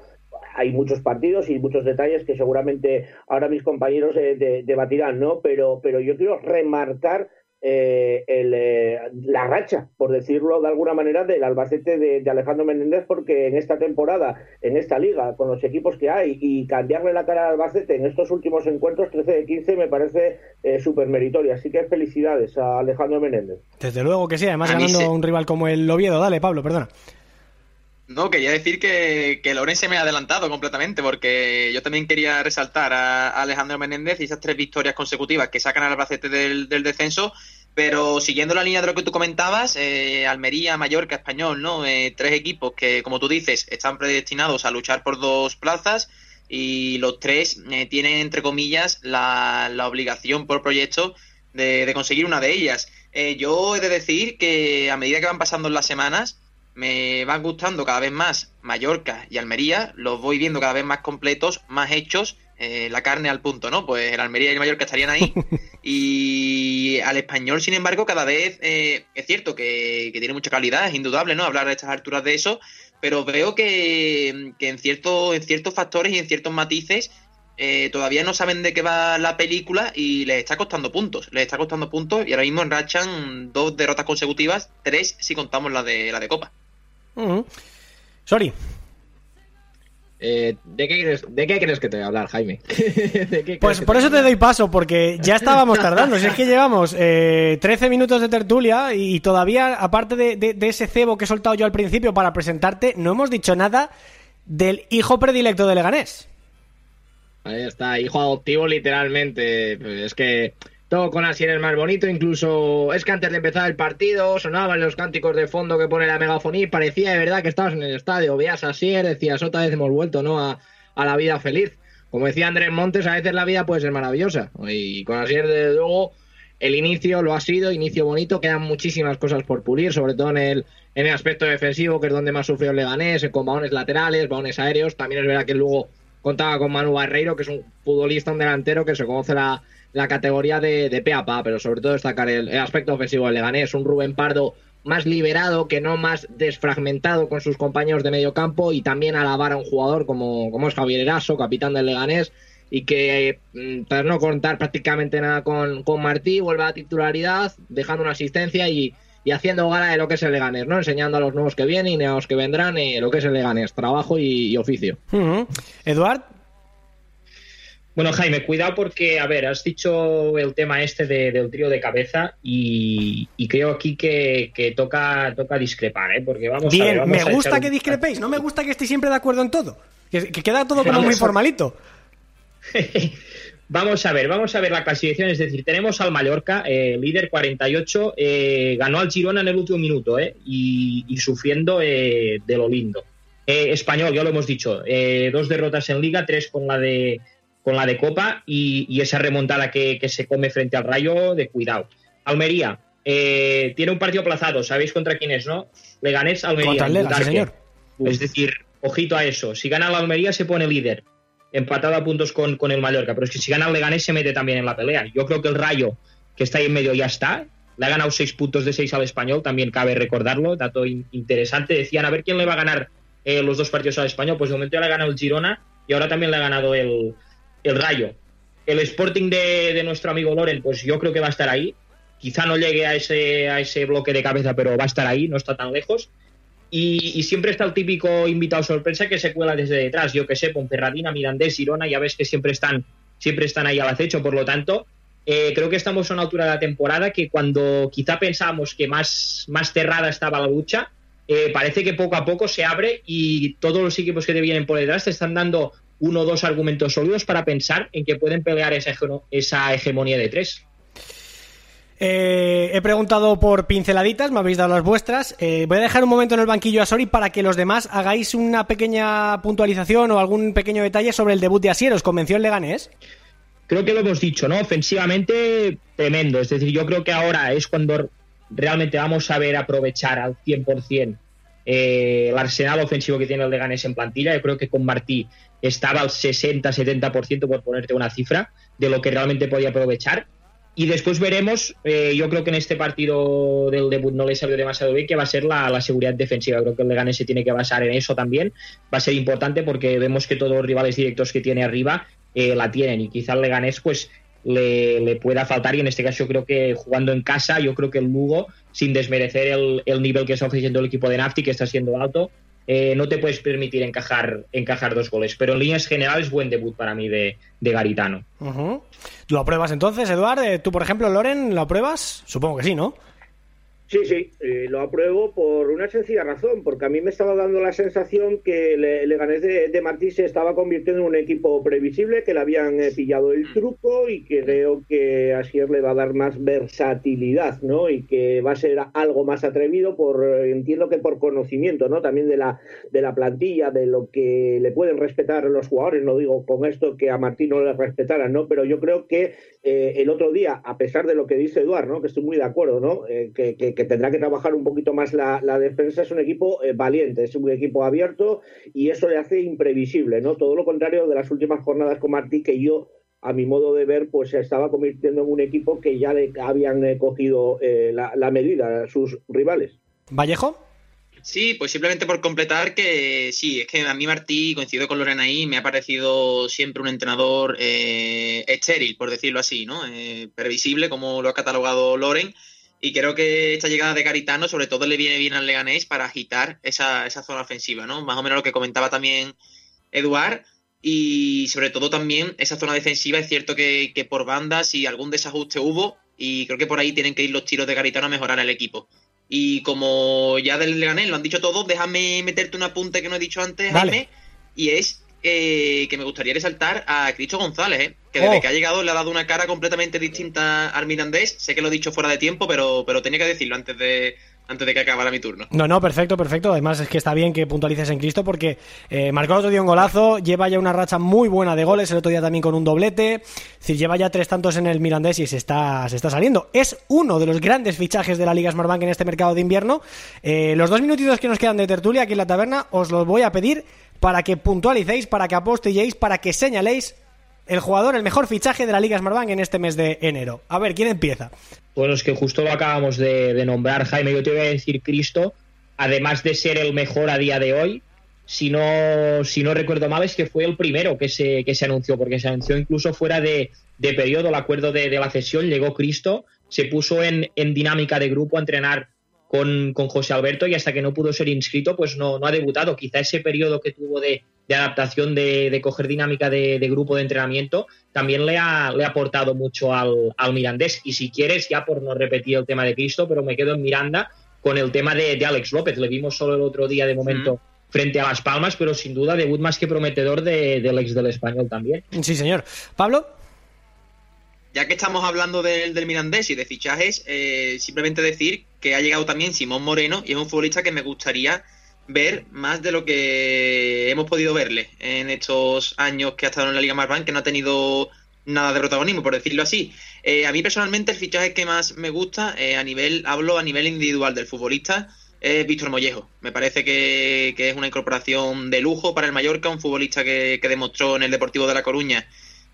hay muchos partidos y muchos detalles que seguramente ahora mis compañeros eh, debatirán, ¿no? Pero, pero yo quiero remarcar eh, el, eh, la racha, por decirlo de alguna manera, del Albacete de, Alejandro Menéndez, porque en esta temporada, en esta liga, con los equipos que hay, y cambiarle la cara al Albacete en estos últimos encuentros, 13 de 15, me parece eh, súper meritorio. Así que felicidades a Alejandro Menéndez. Desde luego que sí, además ganando a un rival como el Oviedo. Dale, Pablo, perdona. No, quería decir que, que se me ha adelantado completamente, porque yo también quería resaltar a, Alejandro Menéndez y esas tres victorias consecutivas que sacan al Albacete del, descenso, pero siguiendo la línea de lo que tú comentabas, eh, Almería, Mallorca, Español, ¿no? Eh, tres equipos que, como tú dices, están predestinados a luchar por dos plazas y los tres eh, tienen, entre comillas, la, la obligación por proyecto de, de, conseguir una de ellas. yo he de decir que a medida que van pasando las semanas, me van gustando cada vez más Mallorca y Almería, los voy viendo cada vez más completos, más hechos, eh, la carne al punto, ¿no? Pues el Almería y el Mallorca estarían ahí. y al español, sin embargo, cada vez eh, es cierto que, tiene mucha calidad, es indudable, ¿no? Hablar a estas alturas de eso, pero veo que, en, cierto, en ciertos factores y en ciertos matices eh, todavía no saben de qué va la película y les está costando puntos. Les está costando puntos y ahora mismo enrachan dos derrotas consecutivas, tres si contamos la de la de Copa. Sorry. Eh, ¿de, qué crees, ¿De qué crees que te voy a hablar, Jaime? pues por eso te doy paso, porque ya estábamos tardando. si es que llevamos 13 eh, minutos de tertulia y todavía, aparte de, ese cebo que he soltado yo al principio para presentarte, no hemos dicho nada del hijo predilecto de Leganés. Ahí está, hijo adoptivo literalmente. Pues es que todo con Asier es más bonito, incluso es que antes de empezar el partido sonaban los cánticos de fondo que pone la megafonía y parecía de verdad que estabas en el estadio, veías a Asier, decías otra vez hemos vuelto ¿no? a, la vida feliz. Como decía Andrés Montes, a veces la vida puede ser maravillosa y con Asier desde luego el inicio lo ha sido, inicio bonito, quedan muchísimas cosas por pulir, sobre todo en el, en el aspecto defensivo, que es donde más sufrió el Leganés, con balones laterales, balones aéreos, también es verdad que luego contaba con Manu Barreiro, que es un futbolista, un delantero que se conoce la la categoría de, de pe pero sobre todo destacar el, aspecto ofensivo del Leganés, un Rubén Pardo más liberado, que no más desfragmentado con sus compañeros de medio campo y también alabar a un jugador como, como es Javier Eraso, capitán del Leganés, y que mm, tras no contar prácticamente nada con, con Martí, vuelve a la titularidad, dejando una asistencia y, haciendo gala de lo que es el Leganés, ¿no? Enseñando a los nuevos que vienen y a los que vendrán eh, lo que es el Leganés, trabajo y, oficio. Eduard, bueno, Jaime, cuidado porque, a ver, has dicho el tema este del trío de cabeza y, creo aquí que, toca, toca discrepar, ¿eh? Porque vamos Bien, a ver, me gusta que discrepéis, no me gusta que estéis siempre de acuerdo en todo, que, queda todo como muy formalito. vamos a ver, vamos a ver la clasificación, es decir, tenemos al Mallorca, eh, líder 48, eh, ganó al Girona en el último minuto, ¿eh? Y, sufriendo eh, de lo lindo. español, ya lo hemos dicho, dos derrotas en liga, tres con la de con la de Copa y, esa remontada que, se come frente al Rayo de cuidado. Almería eh, tiene un partido aplazado, ¿sabéis contra quién es, no? Leganés, Almería. señor. Es decir, ojito a eso. Si gana la Almería se pone líder, empatado a puntos con, con, el Mallorca, pero es que si gana el Leganés se mete también en la pelea. Yo creo que el Rayo, que está ahí en medio, ya está. Le ha ganado seis puntos de seis al español, también cabe recordarlo, dato interesante. Decían a ver quién le va a ganar eh, los dos partidos al español, pues de momento ya le ha ganado el Girona y ahora también le ha ganado el, el Rayo. El Sporting de, nuestro amigo Loren, pues yo creo que va a estar ahí. Quizá no llegue a ese, a ese bloque de cabeza, pero va a estar ahí, no está tan lejos. Y, siempre está el típico invitado sorpresa que se cuela desde detrás. Yo que sé, Ponferradina, Mirandés, Girona, ya ves que siempre están, siempre están ahí al acecho. Por lo tanto, eh, creo que estamos a una altura de la temporada que cuando quizá pensábamos que más, más cerrada estaba la lucha, eh, parece que poco a poco se abre y todos los equipos que te vienen por detrás te están dando uno o dos argumentos sólidos para pensar en que pueden pelear esa, esa hegemonía de tres. Eh, he preguntado por pinceladitas, me habéis dado las vuestras. Eh, voy a dejar un momento en el banquillo a Sori para que los demás hagáis una pequeña puntualización o algún pequeño detalle sobre el debut de Asier. ¿Os convenció el Leganés? Creo que lo hemos dicho, ¿no? Ofensivamente, tremendo. Es decir, yo creo que ahora es cuando realmente vamos a ver aprovechar al 100% eh, el arsenal ofensivo que tiene el Leganés en plantilla. Yo creo que con Martí estaba al 60-70% por ponerte una cifra de lo que realmente podía aprovechar. Y después veremos, eh, yo creo que en este partido del debut no le salió demasiado bien, que va a ser la, seguridad defensiva. Creo que el Leganés se tiene que basar en eso también. Va a ser importante porque vemos que todos los rivales directos que tiene arriba eh, la tienen y quizá el Leganés pues le, le, pueda faltar y en este caso yo creo que jugando en casa, yo creo que el Lugo, sin desmerecer el, el nivel que está ofreciendo el equipo de Nafti, que está siendo alto, eh, no te puedes permitir encajar, encajar dos goles. Pero en líneas generales, buen debut para mí de, de Garitano. Uh. ¿Lo apruebas entonces, Eduard? Eh, ¿Tú, por ejemplo, Loren, lo apruebas? Supongo que sí, ¿no? Sí, sí, eh, lo apruebo por una sencilla razón, porque a mí me estaba dando la sensación que le, Leganés de, de Martí se estaba convirtiendo en un equipo previsible, que le habían eh, pillado el truco y que creo que Asier le va a dar más versatilidad, ¿no? Y que va a ser algo más atrevido por, entiendo que por conocimiento, ¿no? También de la, de la plantilla, de lo que le pueden respetar los jugadores, no digo con esto que a Martí no le respetaran, ¿no? Pero yo creo que eh, el otro día, a pesar de lo que dice Eduard, ¿no? Que estoy muy de acuerdo, ¿no? que, que que tendrá que trabajar un poquito más la, la defensa, es un equipo eh, valiente, es un equipo abierto y eso le hace imprevisible, ¿no? Todo lo contrario de las últimas jornadas con Martí, que yo, a mi modo de ver, pues se estaba convirtiendo en un equipo que ya le habían eh, cogido eh, la, la medida a sus rivales. ¿Vallejo? Sí, pues simplemente por completar que sí, es que a mí Martí, coincido con Lorena ahí, me ha parecido siempre un entrenador eh, estéril, por decirlo así, ¿no? Eh, previsible, como lo ha catalogado Loren. Y creo que esta llegada de Garitano, sobre todo, le viene bien al Leganés para agitar esa, esa zona ofensiva, ¿no? Más o menos lo que comentaba también Eduard. Y sobre todo también esa zona defensiva, es cierto que, que por bandas si algún desajuste hubo, y creo que por ahí tienen que ir los tiros de Garitano a mejorar el equipo. Y como ya del Leganés lo han dicho todos, déjame meterte un apunte que no he dicho antes, Vale. Jaime, y es eh, que me gustaría resaltar a Cristo González, ¿eh? que desde Oh. que ha llegado le ha dado una cara completamente distinta al Mirandés. Sé que lo he dicho fuera de tiempo, pero, pero tenía que decirlo antes de, antes de que acabara mi turno. No, no, perfecto, perfecto. Además es que está bien que puntualices en Cristo porque eh, marcó el otro día un golazo, lleva ya una racha muy buena de goles, el otro día también con un doblete, es decir, lleva ya tres tantos en el Mirandés y se está, se está saliendo. Es uno de los grandes fichajes de la Liga Smartbank en este mercado de invierno. Eh, los dos minutitos que nos quedan de tertulia aquí en la taberna os los voy a pedir para que puntualicéis, para que apostilléis, para que señaléis el jugador, el mejor fichaje de la Liga Smartbank en este mes de enero. A ver, ¿quién empieza? Bueno, es que justo lo acabamos de, nombrar, Jaime. Yo te voy a decir Cristo, además de ser el mejor a día de hoy, si no, si no recuerdo mal, es que fue el primero que se, que se anunció, porque se anunció incluso fuera de, de periodo, el acuerdo de, de la cesión, llegó Cristo, se puso en, en dinámica de grupo a entrenar con, con, José Alberto y hasta que no pudo ser inscrito, pues no, no ha debutado. Quizá ese periodo que tuvo de, de adaptación, de, de, coger dinámica de, de, grupo de entrenamiento, también le ha, le ha aportado mucho al, al, Mirandés. Y si quieres, ya por no repetir el tema de Cristo, pero me quedo en Miranda con el tema de, de Alex López. Le vimos solo el otro día de momento. Mm. Frente a Las Palmas, pero sin duda debut más que prometedor de, del ex del español también. Sí, señor. Pablo. Ya que estamos hablando del, del Mirandés y de fichajes, eh, simplemente decir que ha llegado también Simón Moreno y es un futbolista que me gustaría ver más de lo que hemos podido verle en estos años que ha estado en la Liga Marbank, que no ha tenido nada de protagonismo, por decirlo así. Eh, a mí personalmente el fichaje que más me gusta, eh, a nivel, hablo a nivel individual del futbolista, es Víctor Mollejo. Me parece que, es una incorporación de lujo para el Mallorca, un futbolista que demostró en el Deportivo de La Coruña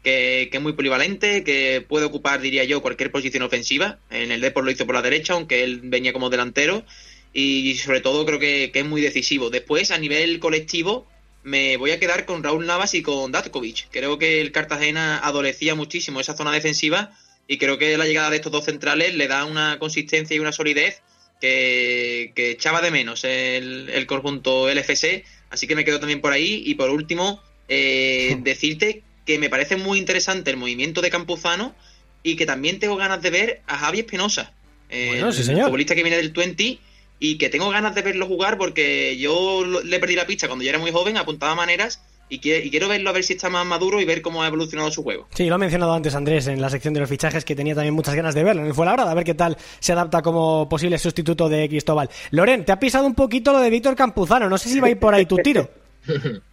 que, que, es muy polivalente, que puede ocupar, diría yo, cualquier posición ofensiva. En el Depor lo hizo por la derecha, aunque él venía como delantero. Y sobre todo creo que, que es muy decisivo. Después, a nivel colectivo, me voy a quedar con Raúl Navas y con Datkovic. Creo que el Cartagena adolecía muchísimo esa zona defensiva y creo que la llegada de estos dos centrales le da una consistencia y una solidez que, que echaba de menos el, el, conjunto LFC. Así que me quedo también por ahí. Y por último, eh, decirte que me parece muy interesante el movimiento de Campuzano y que también tengo ganas de ver a Javi Espinosa, bueno, el sí, señor. futbolista que viene del 20 y que tengo ganas de verlo jugar porque yo le perdí la pista cuando yo era muy joven, apuntaba maneras y, quiero, y quiero verlo a ver si está más maduro y ver cómo ha evolucionado su juego. Sí, lo ha mencionado antes Andrés en la sección de los fichajes que tenía también muchas ganas de verlo en el Fuenlabrada, a ver qué tal se adapta como posible sustituto de Cristóbal. Loren, te ha pisado un poquito lo de Víctor Campuzano, no sé si va a ir por ahí tu tiro.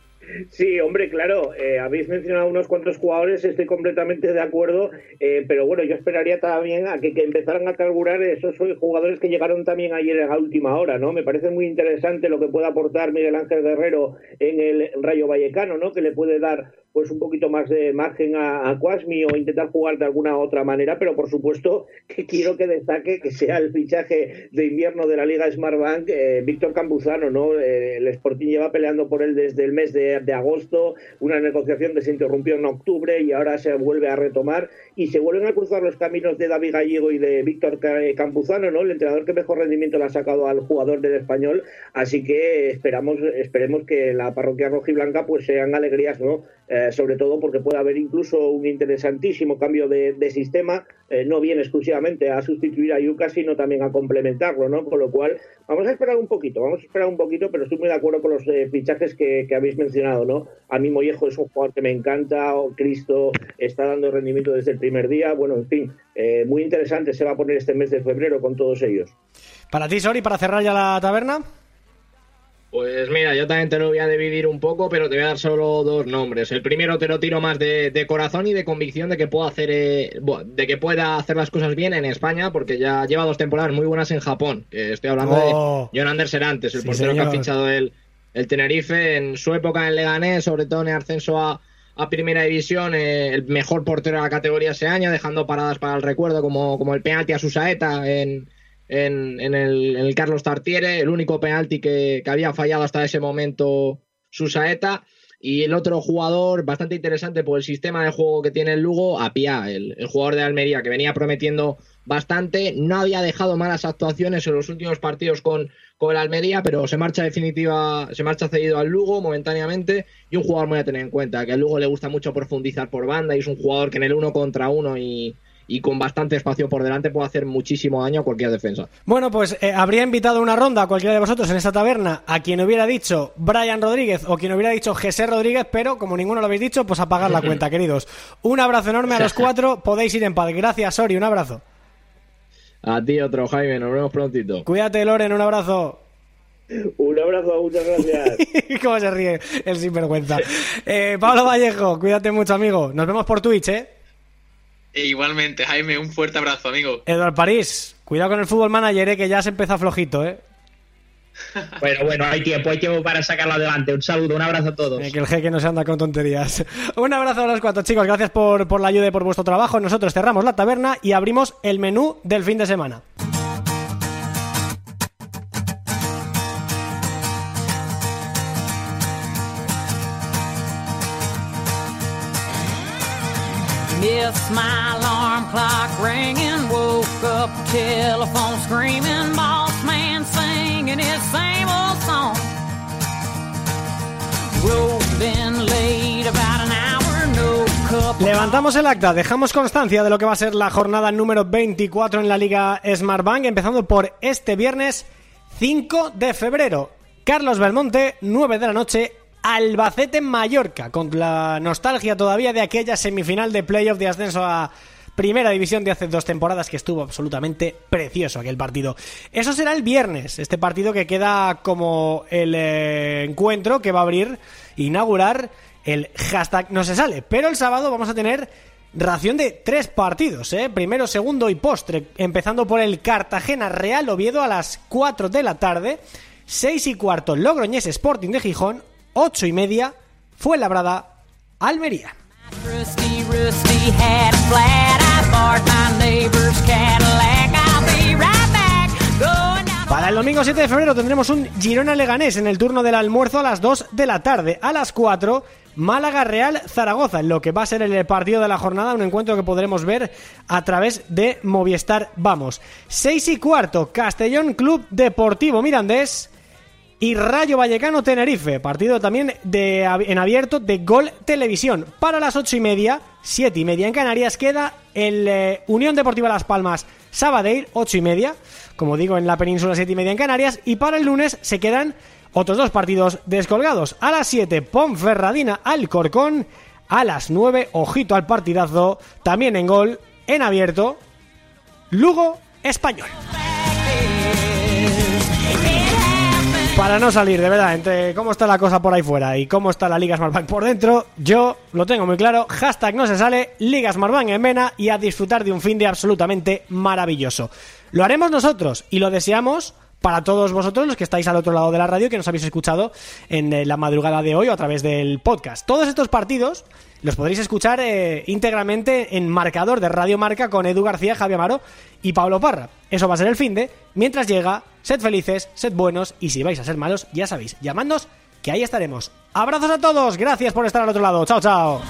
Sí, hombre, claro, eh, habéis mencionado unos cuantos jugadores, estoy completamente de acuerdo, eh, pero bueno, yo esperaría también a que, empezaran a carburar esos jugadores que llegaron también ayer la última hora, ¿no? Me parece muy interesante lo que puede aportar Miguel Ángel Guerrero en el Rayo Vallecano, ¿no? Que le puede dar pues un poquito más de margen a, a Quasmi o intentar jugar de alguna otra manera, pero por supuesto que quiero que destaque que sea el fichaje de invierno de la Liga Smartbank, eh, Víctor Campuzano, ¿no? Eh, el Sporting lleva peleando por él desde el mes de, de, agosto, una negociación que se interrumpió en octubre y ahora se vuelve a retomar y se vuelven a cruzar los caminos de David Gallego y de Víctor Campuzano, ¿no? El entrenador que mejor rendimiento le ha sacado al jugador del español, así que esperamos, esperemos que la parroquia rojiblanca pues sean alegrías, ¿no? Eh, sobre todo porque puede haber incluso un interesantísimo cambio de, de sistema, eh, no viene exclusivamente a sustituir a Yuka, sino también a complementarlo, ¿no? Con lo cual, vamos a esperar un poquito, vamos a esperar un poquito, pero estoy muy de acuerdo con los eh, fichajes que, que, habéis mencionado, ¿no? A mí Mollejo es un jugador que me encanta, Cristo está dando rendimiento desde el primer día, bueno, en fin, muy interesante se va a poner este mes de febrero con todos ellos. Para ti, Sori, para cerrar ya la taberna. Pues mira, yo también te lo voy a dividir un poco, pero te voy a dar solo dos nombres. El primero te lo tiro más de, de corazón y de convicción de que puedo hacer, eh, de que pueda hacer las cosas bien en España, porque ya lleva dos temporadas muy buenas en Japón. Que estoy hablando Oh. de John Anders Serantes, el Sí, portero que ha fichado el, el Tenerife en su época en Leganés, sobre todo en el ascenso a, a Primera División, eh, el mejor portero de la categoría ese año, dejando paradas para el recuerdo como, como el penalti a Susaeta en, en, el, Carlos Tartiere, el único penalti que, había fallado hasta ese momento Susaeta. Y el otro jugador bastante interesante por el sistema de juego que tiene el Lugo, Apia, el, el jugador de Almería, que venía prometiendo bastante. No había dejado malas actuaciones en los últimos partidos con, con el Almería, pero se marcha definitiva, se marcha cedido al Lugo momentáneamente. Y un jugador muy a tener en cuenta, que al Lugo le gusta mucho profundizar por banda y es un jugador que en el uno contra uno y, y con bastante espacio por delante puede hacer muchísimo daño a cualquier defensa. Bueno, pues eh, habría invitado una ronda a cualquiera de vosotros en esta taberna a quien hubiera dicho Brian Rodríguez o quien hubiera dicho José Rodríguez, pero como ninguno lo habéis dicho, pues a pagar la cuenta, queridos. Un abrazo enorme a los cuatro, podéis ir en paz. Gracias, Sori, un abrazo. A ti otro, Jaime, nos vemos prontito. Cuídate, Loren, un abrazo. Un abrazo, muchas gracias. ¿Cómo se ríe el sinvergüenza? Eh, Pablo Vallejo, cuídate mucho, amigo. Nos vemos por Twitch, ¿eh? E igualmente, Jaime, un fuerte abrazo, amigo. Eduard París, cuidado con el fútbol manager, ¿eh? que ya se empezó flojito, ¿eh? Bueno, bueno, hay tiempo, hay tiempo para sacarlo adelante. Un saludo, un abrazo a todos. Eh, que el jeque no se anda con tonterías. Un abrazo a los cuatro chicos, gracias por, por la ayuda y por vuestro trabajo. Nosotros cerramos la taberna y abrimos el menú del fin de semana. Levantamos el acta, dejamos constancia de lo que va a ser la jornada número 24 en la Liga Smartbank, empezando por este viernes 5 de febrero. Carlos Belmonte, 9 de la noche, Albacete Mallorca, con la nostalgia todavía de aquella semifinal de playoff de ascenso a Primera División de hace dos temporadas que estuvo absolutamente precioso aquel partido. Eso será el viernes, este partido que queda como el eh, encuentro que va a abrir, inaugurar el hashtag no se sale. Pero el sábado vamos a tener ración de tres partidos, ¿eh? primero, segundo y postre, empezando por el Cartagena Real Oviedo a las 4 de la tarde, 6 y cuarto Logroñés Sporting de Gijón, 8 y media Fuenlabrada Almería. Para el domingo 7 de febrero tendremos un Girona Leganés en el turno del almuerzo a las 2 de la tarde. A las 4, Málaga Real Zaragoza, en lo que va a ser el partido de la jornada, un encuentro que podremos ver a través de Movistar Vamos. 6 y cuarto, Castellón Club Deportivo Mirandés y Rayo Vallecano Tenerife, partido también de, en abierto de Gol Televisión. Para las 8 y media, 7 y media en Canarias, queda el eh, Unión Deportiva Las Palmas Sabadell, 8 y media, como digo, en la península 7 y media en Canarias. Y para el lunes se quedan otros dos partidos descolgados. A las 7, Ponferradina Alcorcón. A las 9, ojito al partidazo, también en gol, en abierto, Lugo Español. Para no salir, de verdad, entre cómo está la cosa por ahí fuera y cómo está la Liga Smartbank por dentro, yo lo tengo muy claro. Hashtag no se sale, Liga Smartbank en Vena y a disfrutar de un fin de absolutamente maravilloso. Lo haremos nosotros y lo deseamos para todos vosotros los que estáis al otro lado de la radio que nos habéis escuchado en eh, la madrugada de hoy o a través del podcast. Todos estos partidos los podréis escuchar eh, íntegramente en marcador de Radio Marca con Edu García, Javier Amaro y Pablo Parra. Eso va a ser el fin de. Mientras llega, sed felices, sed buenos y si vais a ser malos, ya sabéis, llamadnos que ahí estaremos. Abrazos a todos, gracias por estar al otro lado. Chao, chao.